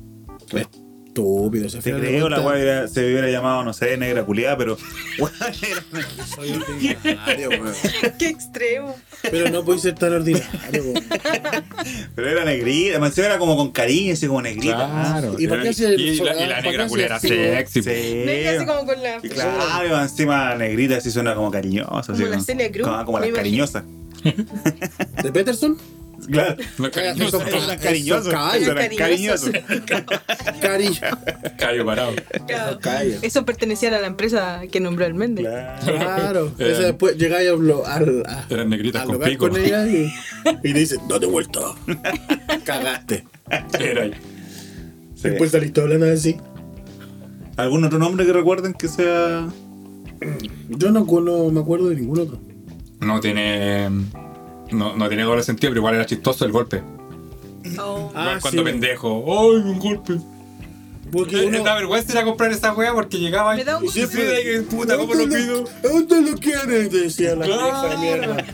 Estúpido. se Te creo, la weá era- se hubiera llamado, no sé, negra culiada, pero. era- soy ordinario, weón. Qué extremo. Pero no puede ser tan ordinario. weón. pero era negrita, más encima era como con cariño, así como negrita. Claro. ¿Y para qué y, la, y ¿para la negra culera así, sexy. Sí. Venga así como con la. Y claro, encima negrita así suena como cariñosa. así Como la Celia Cruz, Como, como me las imagino. cariñosas. ¿De Peterson? Claro. Lo cariñoso. Eso- eran cariñosos. eran. Cariño. Callo parado. Eso pertenecía a la empresa que nombró el Méndez. Claro. Claro. Esa después llegáis al, a- Eran negritas al con lugar pico. con ella y, y dicen, no te he vuelto. Cagaste. Era ahí. Sí. Después saliste hablando así. ¿Algún otro nombre que recuerden que sea.? Yo no, no me acuerdo de ningún otro. No tiene. No, no tiene doble sentido, pero igual era chistoso el golpe. Oh. Ah, cuando sí. pendejo. ¡Ay, un golpe! Porque Me uno... da vergüenza ir a comprar esa wea porque llegaba Me da un y siempre de que, puta, ¿cómo lo ¿Dónde pido? ¿Dónde lo quieres? Te decía la Claro. vieja mierda.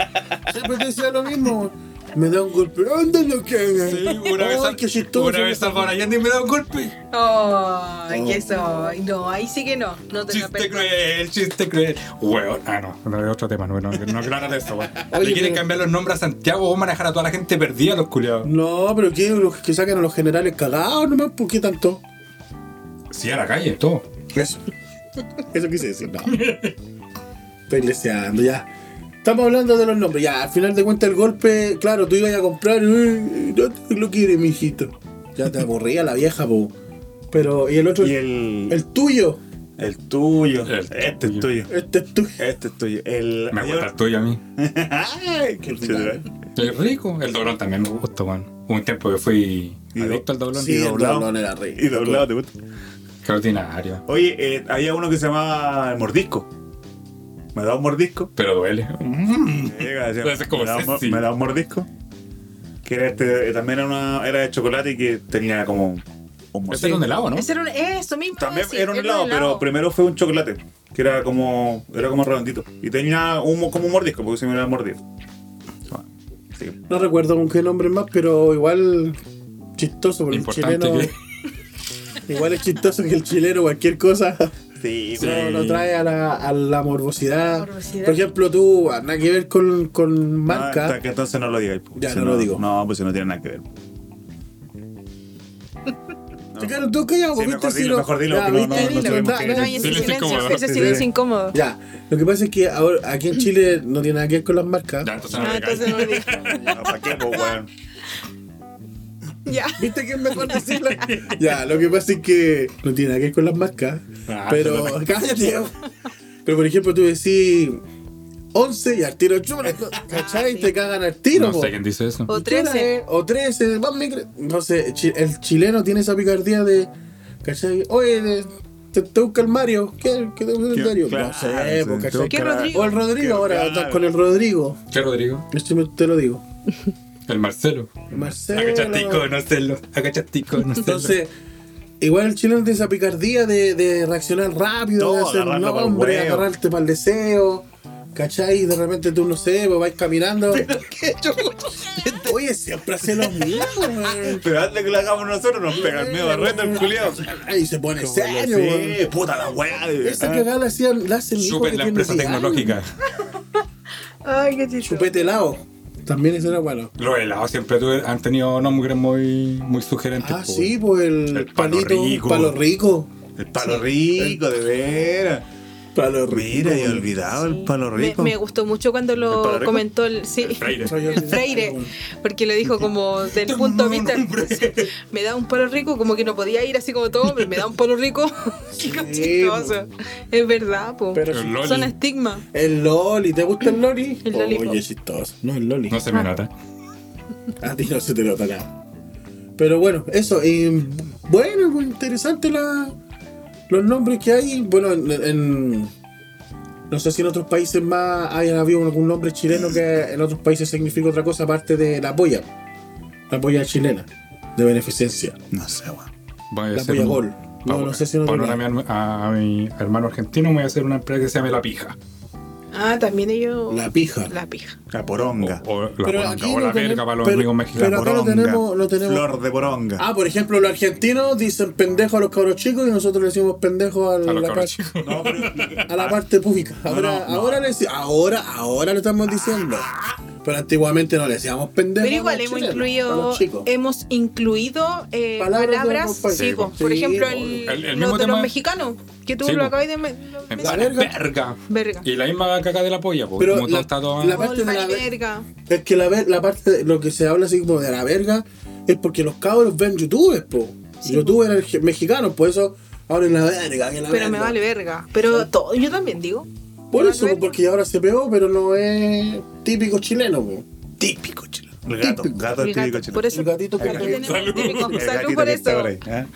Siempre te decía lo mismo. Me da un golpe. ¿Dónde lo quieres? Sí, una vez, Ay, qué chistoso. una vez Salvador Allende me da un golpe. Ay, que soy. No, ahí sí que no. No te Chiste cruel, chiste cruel. Weón, ah, no, no es otro tema, no, no, no de eso, weón. Le quieren cambiar los nombres a Santiago o manejar a toda la gente perdida, los culiados. No, pero ¿qué? Los que sacan a los generales cagados nomás. ¿Por qué tanto? Sí, a la calle, todo. Eso. Eso quise decir, no. Estoy leseando, ya. Estamos hablando de los nombres. Ya, al final de cuentas el golpe, claro, tú ibas a comprar, "Ay, no te lo quiere, mijito. Ya te aburría la vieja, po. Pero, ¿y el otro? Y el, el. tuyo. El tuyo. El este es tuyo. Este es tuyo. Este es tuyo. El. Me gusta el tuyo a mí. Ay, qué chido. Es rico. El doblón también me gusta, weón. Hubo un tiempo que fui Y adicto al doblón. Sí, Y el doblado. doblón era rico. Y doblado, ¿te gusta? Qué ordinario. Oye, eh, había uno que se llamaba Mordisco. ¿Me da un mordisco? Pero duele. Mm. Llega, decía, como ¿Me da un mor- sexy. ¿Me da un mordisco? Que era este, eh, también era, una, era de chocolate y que tenía como un Este era un helado, ¿no? Ese era un, eso mismo. También sí, era un era helado, pero primero fue un chocolate, que era como, era como redondito. Y tenía un, mo- como un mordisco, porque se me iba a mordir. Sí. No recuerdo con qué nombre más, pero igual chistoso, porque el chileno. Igual es chistoso que el chileno cualquier cosa Sí, Sí. no, no trae a la, a la morbosidad. Morbosidad. Por ejemplo, tú, nada que ver con, con No, marca. hasta que entonces no lo digáis. Ya, Si no lo digo. No, pues si no tiene nada que ver. Te quedas tú callado, Sí, ¿viste? mejor Si dilo, no- mejor dilo, Ya, no- no- no No, ese Silencio incómodo. Ya, lo que pasa es que ahora aquí en Chile no tiene nada que ver con las marcas. Ya, entonces no Ah, entonces no digáis. digo. ¿Para qué, pues, weón? Ya. ¿Viste que es mejor decirlo? ya, lo que pasa es que no tiene nada que ver con las marcas. Ah, pero, cállate. Pero por ejemplo, tú decís 11 y al tiro chula, ¿cachai? Te cagan al tiro. No po. sé quién dice eso. O ¿Y qué hora 13. es? O 13, más micro. No sé, el chileno tiene esa picardía de ¿Cachai? Oye, te, te busca el Mario. ¿Qué, qué te busca el. Mario? Claro, no sé, pues, ¿cachai? ¿Qué Rodrigo? O el Rodrigo Qué ahora, claro. estás con el Rodrigo. ¿Qué Rodrigo? Este me- te lo digo. El Marcelo. Marcelo. Agachatico, no celo. Agachatico, no celo. Entonces, igual el chileno tiene esa picardía de, de reaccionar rápido, de hacer pa'l nombre, huevo. agarrarte para el deseo. ¿Cachai? Y de repente tú no sé, pues vais caminando. Oye, siempre hace lo mismo, weón. Pero antes que lo hagamos nosotros, nos pega el medio barreto el culiao. Y se pone serio, Sí, puta la weá. de- Esa ah. cagada la hacían, la hacen que la empresa 10 años. tecnológica. Ay, qué chistoso. Chupete helado. También ese era bueno. Los helados siempre tuve- han tenido nombres muy, muy sugerentes. Ah, po, sí, pues el, El palo palito, rico. palo rico. El palo rico, de veras. Palo rico. Mira, he olvidado el palo Me, rico. me gustó mucho cuando ¿El palo lo comentó el, sí, El Freire. el Freire, porque lo dijo como del punto de vista, me da un palo rico, como que no podía ir así como todo, hombre, me da un palo rico, Qué chistoso. Es verdad, po. Pero El sí. Loli. Son estigmas. El Loli, ¿te gusta el Loli? El Loli, Oye, po. chistoso. No, el Loli. No se me nota. A ti no se te nota nada. Pero bueno, eso. Y bueno, pues interesante la, los nombres que hay. Bueno, en, en- no sé si en otros países más hayan habido algún nombre chileno que en otros países significa otra cosa aparte de la polla. La polla chilena, de beneficencia. No sé, weón. La polla un- gol. No, no sé si en otro pa honor a mi, a, a mi hermano argentino voy a hacer una empresa que se llame La Pija. Ah, también ellos. La pija. La pija. La poronga. O, o la, Pero poronga, aquí o la tenemos- verga para los pero- amigos La mexicanos. pero acá lo poronga. tenemos- lo tenemos- Flor de poronga. Ah, por ejemplo, los argentinos dicen pendejo a los cabros chicos y nosotros le decimos pendejo a, la, cabros par- chicos. No, pero- a la parte pública. Ahora, no, no. ahora le ahora, ahora le estamos diciendo. Pero antiguamente no le decíamos pendejo. Pero igual a los hemos chilenos, a incluido, los chicos. hemos incluido eh, Palabras palabras, sí. Sí, por ejemplo, el, El- el lo mismo de los tema- mexicanos, que tú Sí, lo acabas de plan, verga. verga. Verga. Y la misma caca de la polla, porque Pero como todo la- está todo. la- parte de Golfa la verga. Es que la, ver- la parte de lo que se habla así como de la verga es porque los cabros ven youtubers, po. Sí, youtubers ge- mexicanos, por eso hablan la verga. Que la Pero me vale verga. Pero todo, yo también digo. Por eso, vale po, porque ahora se pegó, pero no es típico chileno, po. Típico chileno. El gato. Típico. Gato El típico gato, chileno. por eso. El gatito que tenemos Salud. típico. Salud por eso. ahí, ¿eh?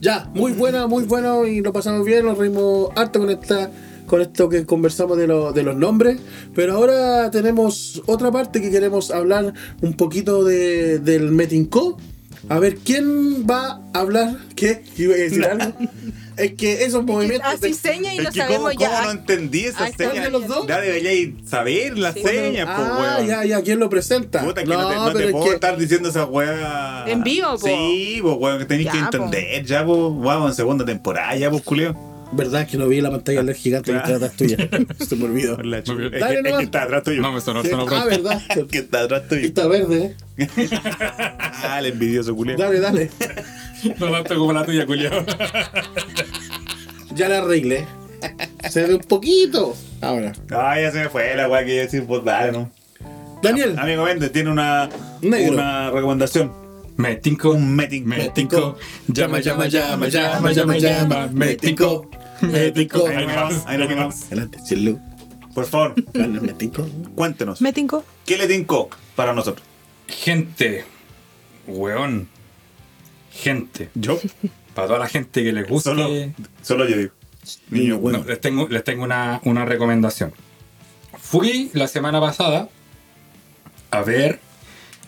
Ya, muy buena, muy bueno y lo pasamos bien, nos reímos harto con esta con esto que conversamos de, lo- de los nombres, pero ahora tenemos otra parte que queremos hablar un poquito de, del Metinco. A ver, ¿quién va a hablar? ¿Qué? ¿Iba a decir algo? Es que esos movimientos... Así de- seña y Es no que sabemos ¿cómo, ya. cómo no entendí esa Ah, ¿están seña? de los dos? Ya deberíais saber las Sí. señas, pues, Ah, weón. ya, ya, ¿quién lo presenta? Puta, que no, te, no te pero es puedo que- estar diciendo esa weá. En vivo, po. Sí, pues weón, que tenéis que po. entender, ya, pues, vamos en segunda temporada, ya, pues, culio. Verdad que no vi la pantalla del gigante que Claro. está atrás tuya. Se me olvidó. La. Es, que, Dale es que está atrás tuyo. No, me sonó, Sí, sonó Ah, pronto. verdad. Es que está atrás tuyo. Está verde. ¿eh? Ah, el envidioso culio. Dale, dale. No tanto como la tuya, culiao. Ya la arreglé. Se ve un poquito. Ahora. Ah, ya se me fue la weá que iba a decir, pues dale, ¿no? Daniel. Amigo Méndez tiene una, Negro. una recomendación. Me tinco. Un meeting. Me tinco. Llama, llama, llama, llama, llama, llama. Me tinco. Me tico. Ahí. Adelante, cielo. Por favor, Me cuéntenos. Me tinco. ¿Qué le tincó para nosotros? Gente. Weón. Gente. Yo. Para toda la gente que les guste. Solo, solo yo digo. Niño, bueno. No, les tengo, les tengo una, una recomendación. Fui la semana pasada a ver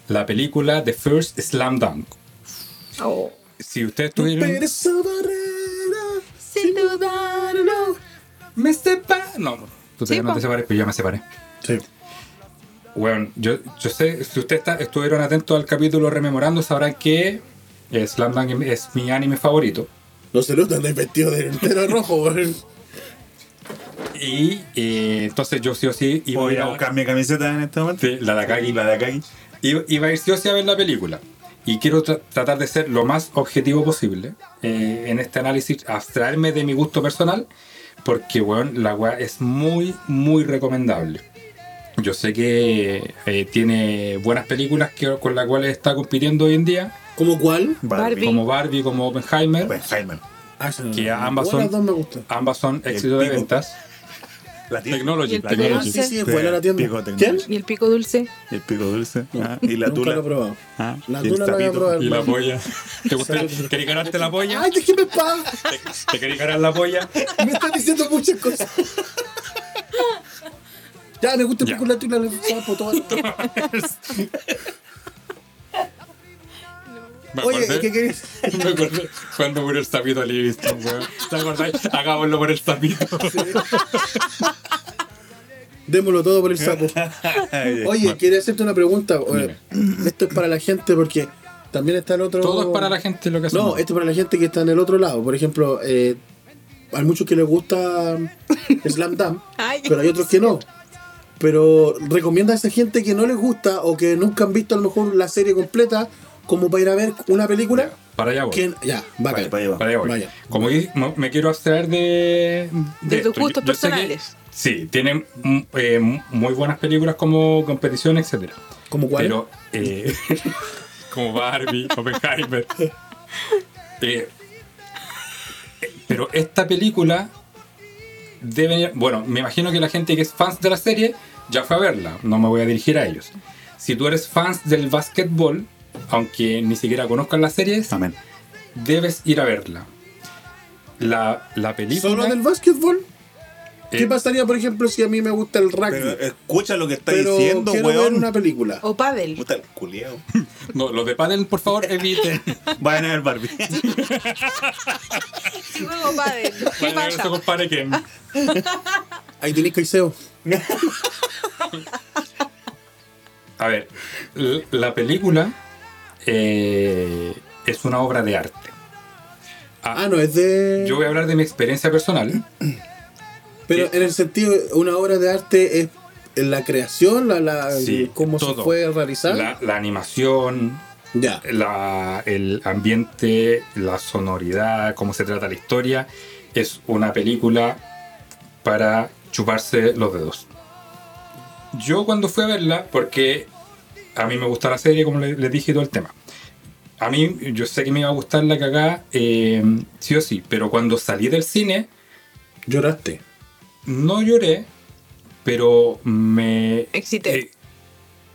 la película The First Slam Dunk. Oh. Si ustedes tuvieron. Sin dudarlo. Me separa. No, tú todavía no te separes, pero yo me separé. Sí. Bueno, yo, yo sé, si ustedes está- estuvieron atentos al capítulo rememorando, sabrán que Slam Dunk es mi anime favorito. No se nota, andáis vestido de entero rojo, weón. Y eh, entonces yo sí o sí iba Voy ir a buscar mi camiseta en este momento. Sí, la de Akagi. La de Akagi. Iba, iba a ir sí o sí a ver la película. Y quiero tra- tratar de ser lo más objetivo posible eh, en este análisis, abstraerme de mi gusto personal, porque bueno, la weá es muy, muy recomendable. Yo sé que eh, tiene buenas películas que, con las cuales está compitiendo hoy en día, ¿Cómo cuál? Barbie. como Barbie, como Oppenheimer. Oppenheimer. Ah. Que ambas son-. Ambas son éxitos de ventas. La tienda. Technology. Y el Technology. pico Sí, sí, es buena la tienda. Pico ¿Quién? Technology. ¿Y el pico dulce? El pico dulce. ah, y la Nunca tula. lo he probado. ah, La y el tula la voy a sapito. probar. Y la polla. ¿Te gusta? ¿Querés ganarte la polla? Ay, déjeme en paz. ¿Te, te querés ganar la polla? Me están diciendo muchas cosas. Ya, me gusta el Ya. pico la tula, el sapo, todo. Me Oye, acordé- ¿qué querés? Me acordé cuando murió el sapito Livingston, weón. ¿Te acordáis? Hagámoslo por el sapito. Démoslo todo por el sapo. Oye, quería hacerte una pregunta. Oye, Esto es para la gente porque también está el otro. Todo es para la gente lo que hacemos. No, esto es para la gente que está en el otro lado. Por ejemplo, eh, hay muchos que les gusta Slam Dunk, pero hay otros que no. Pero recomienda a esa gente que no les gusta o que nunca han visto a lo mejor la serie completa como para ir a ver una película. Para allá voy. Ya, bacán. Para allá va. Para allá voy. Vaya. Como que me- quiero abstraer de. De tus esto. gustos Yo- yo sé que- personales. Sí, tienen mm, eh, muy buenas películas como competición, etcétera. ¿Como cuál? Pero, eh, como Barbie, Oppenheimer. Eh, pero esta película debe. Bueno, me imagino que la gente que es fans de la serie ya fue a verla. No me voy a dirigir a ellos. Si tú eres fans del básquetbol, aunque ni siquiera conozcan las series, Amén. debes ir a verla. La, la película. ¿Solo del básquetbol? Eh, ¿Qué pasaría, por ejemplo, si a mí me gusta el rugby? Pero escucha lo que está pero diciendo, quiero ver weón. una película. O pádel. Puta el culiao. No, los de pádel, por favor, eviten. Vayan a ver Barbie. Luego pádel. ¿Qué Vayan a ver compadre que. Ahí tenéis Caicedo. A ver, la película eh, es una obra de arte. Ah, no, es de. Yo voy a hablar de mi experiencia personal. Pero en el sentido, una obra de arte es la creación, la, la Sí, cómo se todo. fue realizar. La, la animación, Ya. la- el ambiente, la sonoridad, cómo se trata la historia. Es una película para chuparse los dedos. Yo cuando fui a verla, porque a mí me gusta la serie, como le- les dije todo el tema. A mí, yo sé que me iba a gustar la cagada, eh, sí o sí, pero cuando salí del cine, Lloraste. No lloré, pero me... Excité. eh,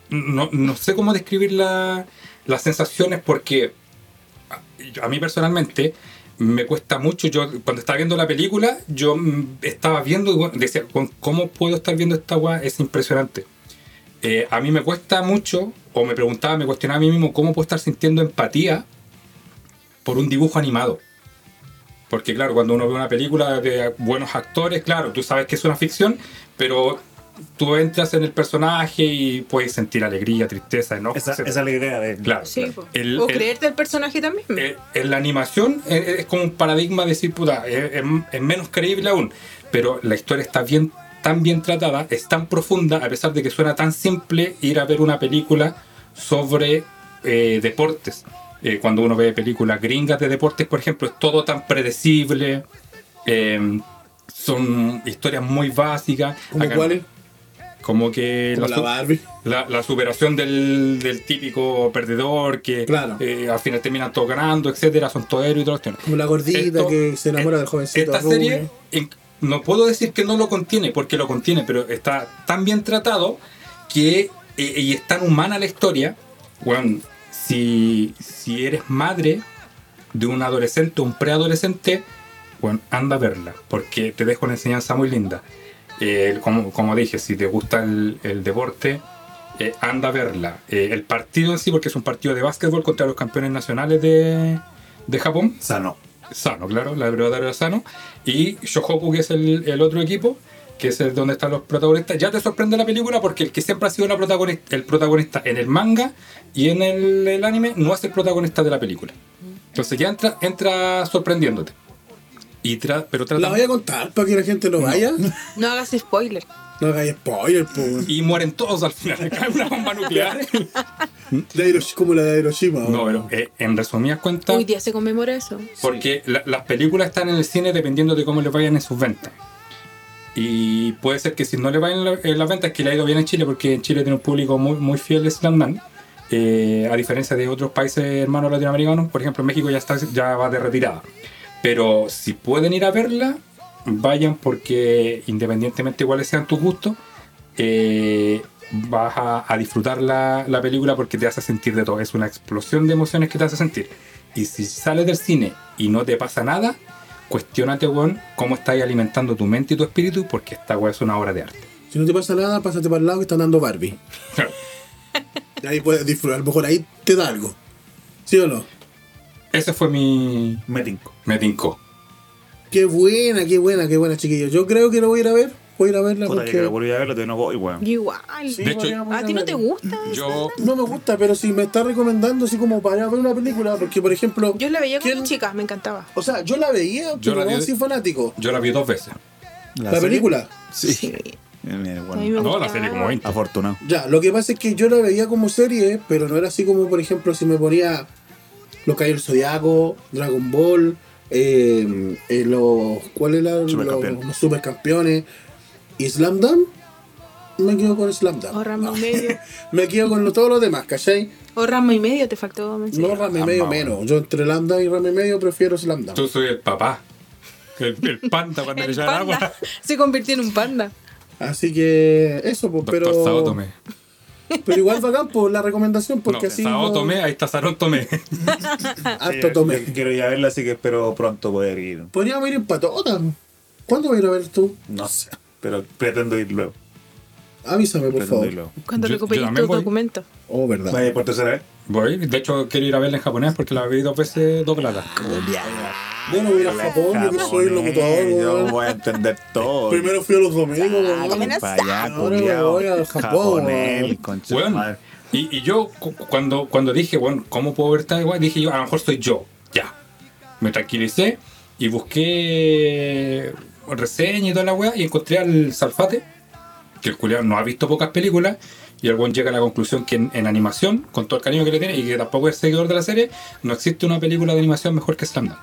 no, no sé cómo describir la- las sensaciones porque a, a mí personalmente me cuesta mucho. Yo cuando estaba viendo la película, yo mm, estaba viendo y bueno, decía, "¿Con- ¿cómo puedo estar viendo esta weá? Es impresionante. Eh, a mí me cuesta mucho, o me preguntaba, me cuestionaba a mí mismo, ¿cómo puedo estar sintiendo empatía por un dibujo animado? Porque claro, cuando uno ve una película de buenos actores, claro, tú sabes que es una ficción, pero tú entras en el personaje y puedes sentir alegría, tristeza, enojo, Esa, esa es la idea de Claro. Sí, claro. po. El- o el- creerte el personaje también. eh, en la animación eh, es como un paradigma de decir, puta, es, es- es menos creíble aún, pero la historia está bien, tan bien tratada, es tan profunda, a pesar de que suena tan simple ir a ver una película sobre eh, deportes. Eh, cuando uno ve películas gringas de deportes, por ejemplo, es todo tan predecible, eh, son historias muy básicas. ¿Como Acá- cuáles? Como que Como la Barbie. la, la superación del, del típico perdedor que Claro. eh, al final terminan todos ganando, etcétera, son héroes y todo esto. Como la gordita Esto- que se enamora del jovencito. Esta serie, en- no puedo decir que no lo contiene, porque lo contiene, pero está tan bien tratado que eh, y es tan humana la historia. Bueno, si, si eres madre de un adolescente un preadolescente, bueno, anda a verla, porque te dejo una enseñanza muy linda. Eh, como, como dije, si te gusta el, el deporte, eh, anda a verla. Eh, el partido en sí, porque es un partido de básquetbol contra los campeones nacionales de, de Japón. Sano. Sano, claro, la de Sano. Y Shohoku, que es el, el otro equipo, que es donde están los protagonistas. Ya te sorprende la película porque el que siempre ha sido la protagonista, el protagonista en el manga y en el, el anime no es el protagonista de la película. Entonces ya entra, entra sorprendiéndote. Y tra- pero trata- La voy a contar para que la gente lo vaya. No hagas spoiler. No hagáis spoiler, po. Y mueren todos al final. Cae una bomba nuclear. De como la de Hiroshima. no, pero eh, en resumidas cuentas. Hoy día se conmemora eso. Porque la- las películas están en el cine dependiendo de cómo les vayan en sus ventas. Y puede ser que si no le vayan en, la- en las ventas, que le ha ido bien en Chile, porque en Chile tiene un público muy, muy fiel de Slam eh, a diferencia de otros países hermanos latinoamericanos, por ejemplo, México ya, está, ya va de retirada. Pero si pueden ir a verla, vayan porque independientemente cuáles sean tus gustos, eh, vas a, a disfrutar la, la película porque te hace sentir de todo. Es una explosión de emociones que te hace sentir. Y si sales del cine y no te pasa nada, cuestionate, weón, cómo estás alimentando tu mente y tu espíritu porque esta weá es una obra de arte. Si no te pasa nada, pásate para el lado que están dando Barbie. Y ahí puedes disfrutar. A lo mejor ahí te da algo. ¿Sí o no? Ese fue mi... Me tinco. Me tincó. Qué buena, qué buena, qué buena, chiquillos. Yo creo que lo voy a ir a ver. Voy a ir a verla Puta, que porque. volví a todavía no voy, weón. Igual. Sí, De hecho, ¿A ti no te verla. gusta? Yo... No me gusta, pero si me está recomendando así como para ver una película, porque por ejemplo. Yo la veía con ¿quién- mis chicas, me encantaba. O sea, yo la veía, Yo pero no así fanático. Yo la vi dos veces. La, película. Sí. Bueno. me No, la serie como 20. Afortunado. Ya, lo que pasa es que yo la veía como serie, pero no era así como, por ejemplo, si me ponía Los Caballeros del Zodiaco, Dragon Ball, eh, eh, los. ¿Cuál era? Los, los supercampeones. ¿Y Slam Dunk? Me quedo con Slam Dunk. O rama y medio. Me quedo con lo- todos los demás, ¿cachai? O rama y medio te faltó No, mencionar. Rame y Ah, medio menos. Yo entre Slam Dunk y Rame y medio prefiero Slam Dunk. Tú soy el papá. El, el panda cuando le panda. agua. Se convirtió en un panda. Así que eso, pues, Doctor pero. Sao Tomé. Pero igual bacán por la recomendación, porque no, así. Sao no- Tomé, ahí está Sarón Tomé. Sí, tomé. yo Quiero ir a verla, así que espero pronto poder ir. Podríamos ir en patota. ¿Cuándo vas a ir a ver tú? No sé. Pero pretendo ir luego. Avísame, por Pretendo favor. Cuando recuperes tus voy. documentos. Oh, verdad. ¿Vaya por tercera vez? Voy, de hecho quiero ir a verla en japonés porque la vi dos veces doblada. Yo no voy a ir a Japón, yo que soy locutor, Yo voy a entender todo. Primero fui a los domingos, Ah, para allá, Ahora voy al Japón, Bueno, y, y yo cu- cuando, cuando dije, bueno, ¿cómo puedo ver esta igual? Dije yo, a lo mejor soy yo. Ya. Me tranquilicé y busqué reseña y toda la weá y encontré al Salfate, que el culiao no ha visto pocas películas, y el buen llega a la conclusión que en, en animación, con todo el cariño que le tiene y que tampoco es seguidor de la serie, no existe una película de animación mejor que Slam Dunk.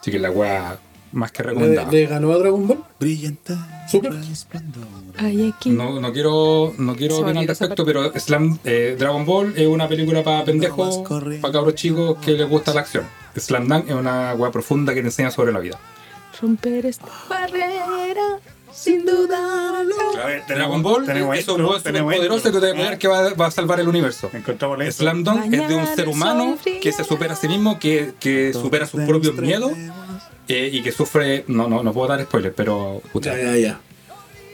Así que la weá más que ¿Le, recomendada. le ganó a Dragon Ball? Brillante. Aquí. No, no quiero, no quiero opinar al respecto, pero Slam, eh, Dragon Ball es una película para pendejos, para cabros chicos que les gusta la acción. Slam Dunk es una weá profunda que te enseña sobre la vida. Romper esta barrera, sin dudarlo. A ver, Dragon Ball tenemos es un tenemos poderoso que te va a intro. poder que va, va a salvar el universo. Encontramos. Slam Dunk es de un ser humano que se supera a sí mismo, que, que supera sus propios miedos eh, y que sufre. No, no, no puedo dar spoilers, pero. Ya, ya, ya.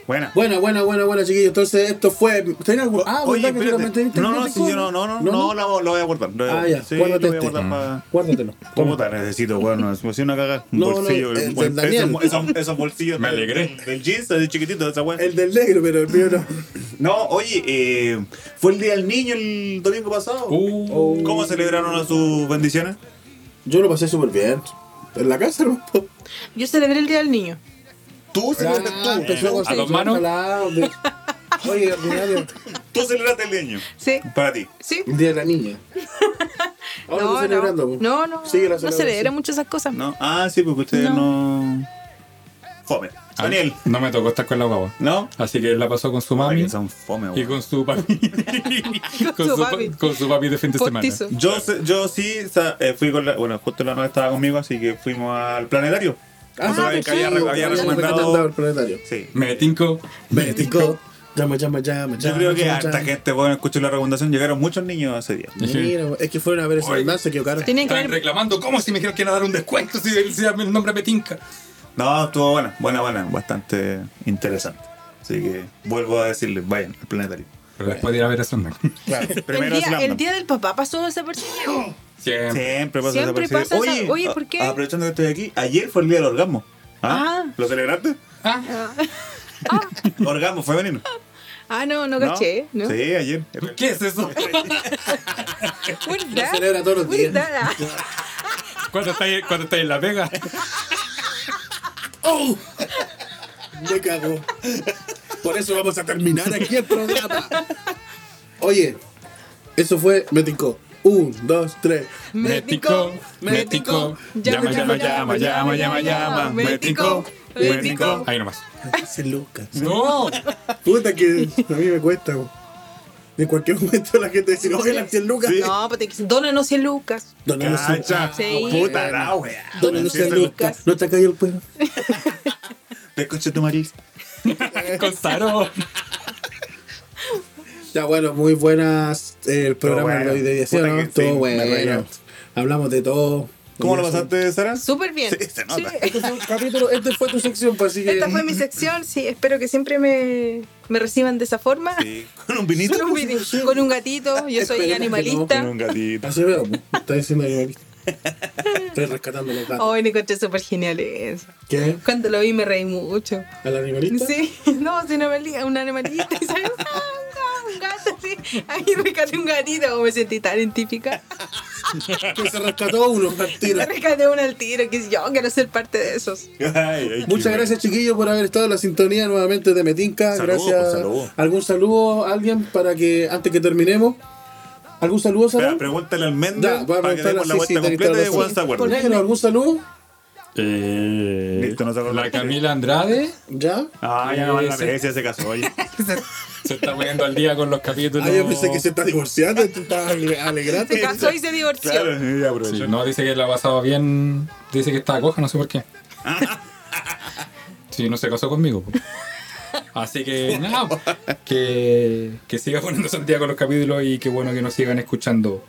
Buena. Buena, buena, buena, buena, chiquillos. Entonces, esto fue. ¿Tenés algo? Ah, Oye, ¿verdad que también tenés No, no, sí, yo no, no, no, no, lo, lo voy a guardar. lo voy a- Ah, ya, Sí, guárdate lo voy a este. guardar para. Guárdatelo. ¿Cómo te necesito, weón? No, me hacía una cagada. Un No, no, bolsillo. el el- del esos- Daniel. Esos, esos bolsillos. Me alegré. Del, jeans, de chiquitito, de esa weón. El del negro, pero el mío no. No, oye, eh, fue el día del niño el domingo pasado. Uh, ¿Cómo celebraron a sus bendiciones? Yo lo pasé súper bien. En la casa, ¿no? Yo celebré el Día del Niño. Tú celebraste Ah, tú. ¿A dos su- manos? Oye, ordinario. Tú celebraste el niño. Sí. Para ti. ¿Sí? Día de la niña. Ahora No, celebrando. no, no, no, Sigue la no celebra mucho esas cosas. ¿No? Ah, sí, porque ustedes no. Fome. Ah, Daniel. No me tocó estar con la guagua. ¿No? Así que él la pasó con su mami son fome, y con su papi. con, su su, pa- papi. con su papi de fin de Postizo. semana. Yo, yo sí o sea, eh, fui con la. Bueno, justo la noche estaba conmigo, así que fuimos al planetario. Ah, sí, que había, recomendado. el. Sí. Me tinco. Bético. Llama, llama, llama, Yo creo que harta llama. gente, bueno, escuchó la recomendación. Llegaron muchos niños ese día. Mira, es que fueron a ver ese Oye. verdad, se equivocaron. Tienen que reclamando, ¿cómo si me dijeron que iban a dar un descuento si el nombre me tinca? No, estuvo buena, buena, buena, bastante interesante. Así que vuelvo a decirles, vayan al planetario. Pero después de ir a ver eso, no. Claro, El primero día, Slam el día del papá pasó desapercibido. Siempre. Siempre pasa Siempre pasa esa- oye, a- ¿por qué? Aprovechando que estoy aquí, ayer fue el día del orgasmo. ¿Ah? Ah. ¿Lo celebraste? Ah, Orgasmo femenino. Ah, no, no caché. ¿no? Sí, ayer. ¿Qué es eso? ¿Verdad? celebra todos los días. ¿Cuándo estáis en La Vega? ¡Oh! Me cago. Por eso vamos a terminar aquí el programa. Oye, eso fue Metico. Un, dos, tres. Mético, mético, llama, llama, llama, llama, llama, llama, mético, mético. Ahí nomás. Ese Lucas. No, Puta que a mí me cuesta. En cualquier momento la gente dice, oye, las 100 lucas. No, pues te dicen, dónanos 100 lucas. Donanos cien- Cacha. Sí. Puta la wea. Donanos Sí, 100 se- lucas. No te cayó el. ¿Qué coche tu marido? Con. Ya bueno, muy buenas eh, el programa bueno. de hoy de ¿sí no? que sí, Todo bueno. Hablamos de todo. ¿Cómo lo pasaste, Sara? Súper bien. Sí, se nota. Este fue un capítulo, este fue tu sección, pues así que. Esta fue mi sección, sí, espero que siempre me, me reciban de esa forma. Sí. Con un vinito. Con un, con un gatito, yo soy Esperemos animalista. Con un gatito. Así veo, pues. Está diciendo que Estoy rescatando los gatos. Hoy me encontré súper genial eso. ¿Qué? Cuando lo vi me reí mucho. ¿Al animalista? Sí, no, si no me un animalista y un gato así. Ahí rescaté un gatito, como me sentí tan identificada. Que se rescató uno al tiro. Me rescaté uno al tiro, que yo quiero ser parte de esos. Ay, ay, Muchas gracias, chiquillos, por haber estado en la sintonía nuevamente de Metinca. Gracias. pues, saludos. ¿Algún saludo a alguien para que antes que terminemos? ¿Algún saludo, Sara? pregúntale al Mende Ya, voy a para que preguntarle demos la vuelta sí, completa se ¿Algún saludo? Eh, Listo, no se acordó. la Camila Andrade ¿Ya? Ah, ya no van la ya se casó, oye. se está poniendo al día con los capítulos. Ah, yo pensé que se está divorciando, tú estás ale- alegrando. Se casó y se divorció. Claro, sí, ya Sí, aprovechó. no, dice que la ha pasado bien. Dice que estaba coja, no sé por qué. Sí, no se casó conmigo. po. Así que nada, po, que, que siga poniéndose al día con los capítulos y qué bueno que nos sigan escuchando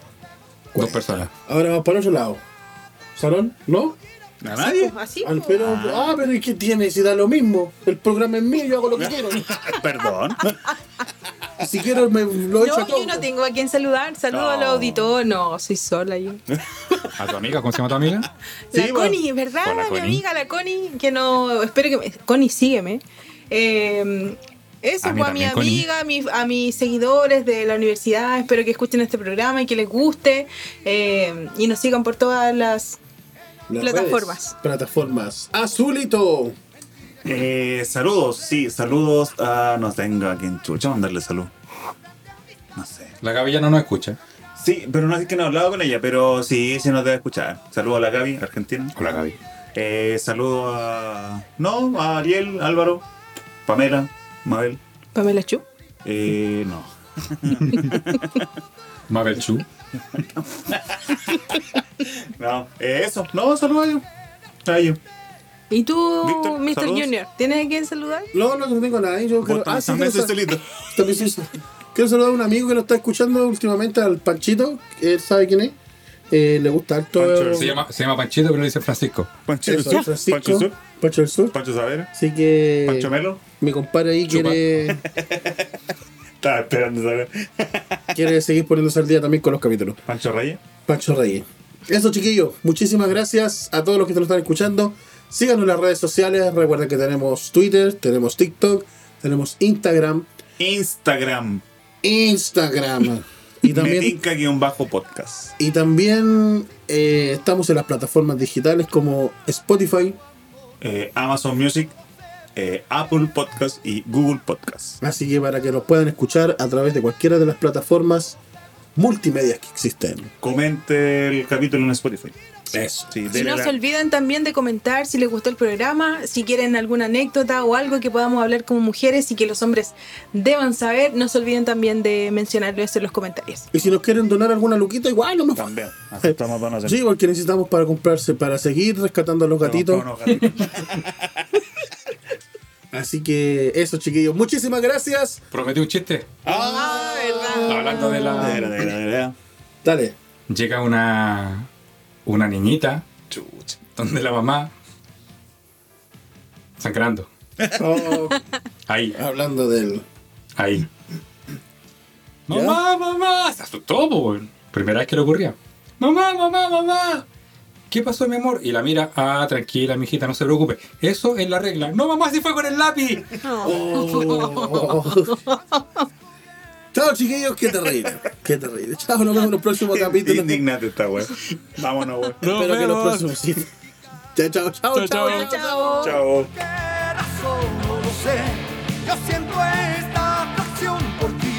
dos personas. Ahora vamos para otro lado. ¿Salón? ¿No? ¿A nadie? Así. Al- pero, ah, pero ¿y qué tiene? Si da lo mismo. El programa es mío, yo hago lo que quiero. Perdón. Si quiero, me lo echo No, a todo. yo no tengo a quien saludar. Saludo a los No. soy sola yo. ¿A tu amiga? ¿Cómo se llama tu amiga? Sí, la bueno. Connie, ¿verdad? Hola, Mi Connie. amiga, la Connie, que no. Espero que me. Connie, sígueme. Eh, eso, A pues, a mi amiga, a, mi- a mis seguidores de la universidad. Espero que escuchen este programa y que les guste. eh, y nos sigan por todas las. Plataformas. redes. Plataformas. Azulito. Eh, saludos, sí, saludos a. No tengo a quien chucha mandarle salud. No sé. La Gaby ya no nos escucha. Sí, pero no es que no he hablado con ella, pero sí, sí nos debe escuchar. Saludos a la Gaby, argentina. Hola Gaby. Eh, saludos a. No, a Ariel, Álvaro, Pamela, Mabel. Pamela Chu. Eh, no. Mabel Chu. No, eh, eso. No, saludos a ellos. A ellos. ¿Y tú, Víctor, Mr. saludos. Junior? ¿Tienes a quien saludar? No, no, no tengo nada. Yo quiero, ah, sí, también quiero sal-. También sol- Quiero saludar a un amigo que nos está escuchando últimamente, al Panchito. Él sabe quién es. Eh, le gusta harto. Pancho, Se llama, se llama Panchito, pero le dice Francisco. Pancho del Eso, Sur. Francisco. Pancho Sur. Pancho del Sur. Pancho Savera. Así que. Pancho Melo. Mi compadre ahí Chupa. quiere, Estaba esperando saber. quiere seguir poniéndose al día también con los capítulos. Pancho Reyes. Pancho Reyes. Eso, chiquillos. Muchísimas gracias a todos los que nos están escuchando. Síganos en las redes sociales. Recuerden que tenemos Twitter, tenemos TikTok, tenemos Instagram. Instagram. Instagram. Y también, Metinca-podcast. y también eh, estamos en las plataformas digitales como Spotify. eh, Amazon Music, eh, Apple Podcast y Google Podcast. Así que para que nos puedan escuchar a través de cualquiera de las plataformas multimedia que existen. Comente el capítulo en Spotify. Eso. Sí, denle no la- se olviden también de comentar si les gustó el programa, si quieren alguna anécdota o algo que podamos hablar como mujeres y que los hombres deban saber. No se olviden también de mencionarlo eso en los comentarios. Y si nos quieren donar alguna luquita, igual no nos También. Aceptamos donaciones. Sí, porque necesitamos para comprarse, para seguir rescatando a los gatitos. Unos gatitos. Así que eso, chiquillos. Muchísimas gracias. Prometí un chiste. Ah, verdad. Hablando de de la. de de. Dale. Llega una. Una niñita Chucha. donde la mamá. Sangrando. Oh, Ahí, hablando del. ahí. Mamá, mamá. Se asustó, po, weón. Primera vez que le ocurría. Mamá, mamá, mamá. ¿Qué pasó, mi amor? Y la mira, ah, tranquila, mijita, no se preocupe. Eso es la regla. No, mamá, si fue con el lápiz. Oh. Chao, chiquillos, qué terrible. Qué terrible. Chao, nos vemos en los próximos capítulos. Indignate esta weón. Vámonos, weón. Espero que los próximos sí. Chao, chao, chao, chao, chao. Chao. Yo siento esta atracción por ti.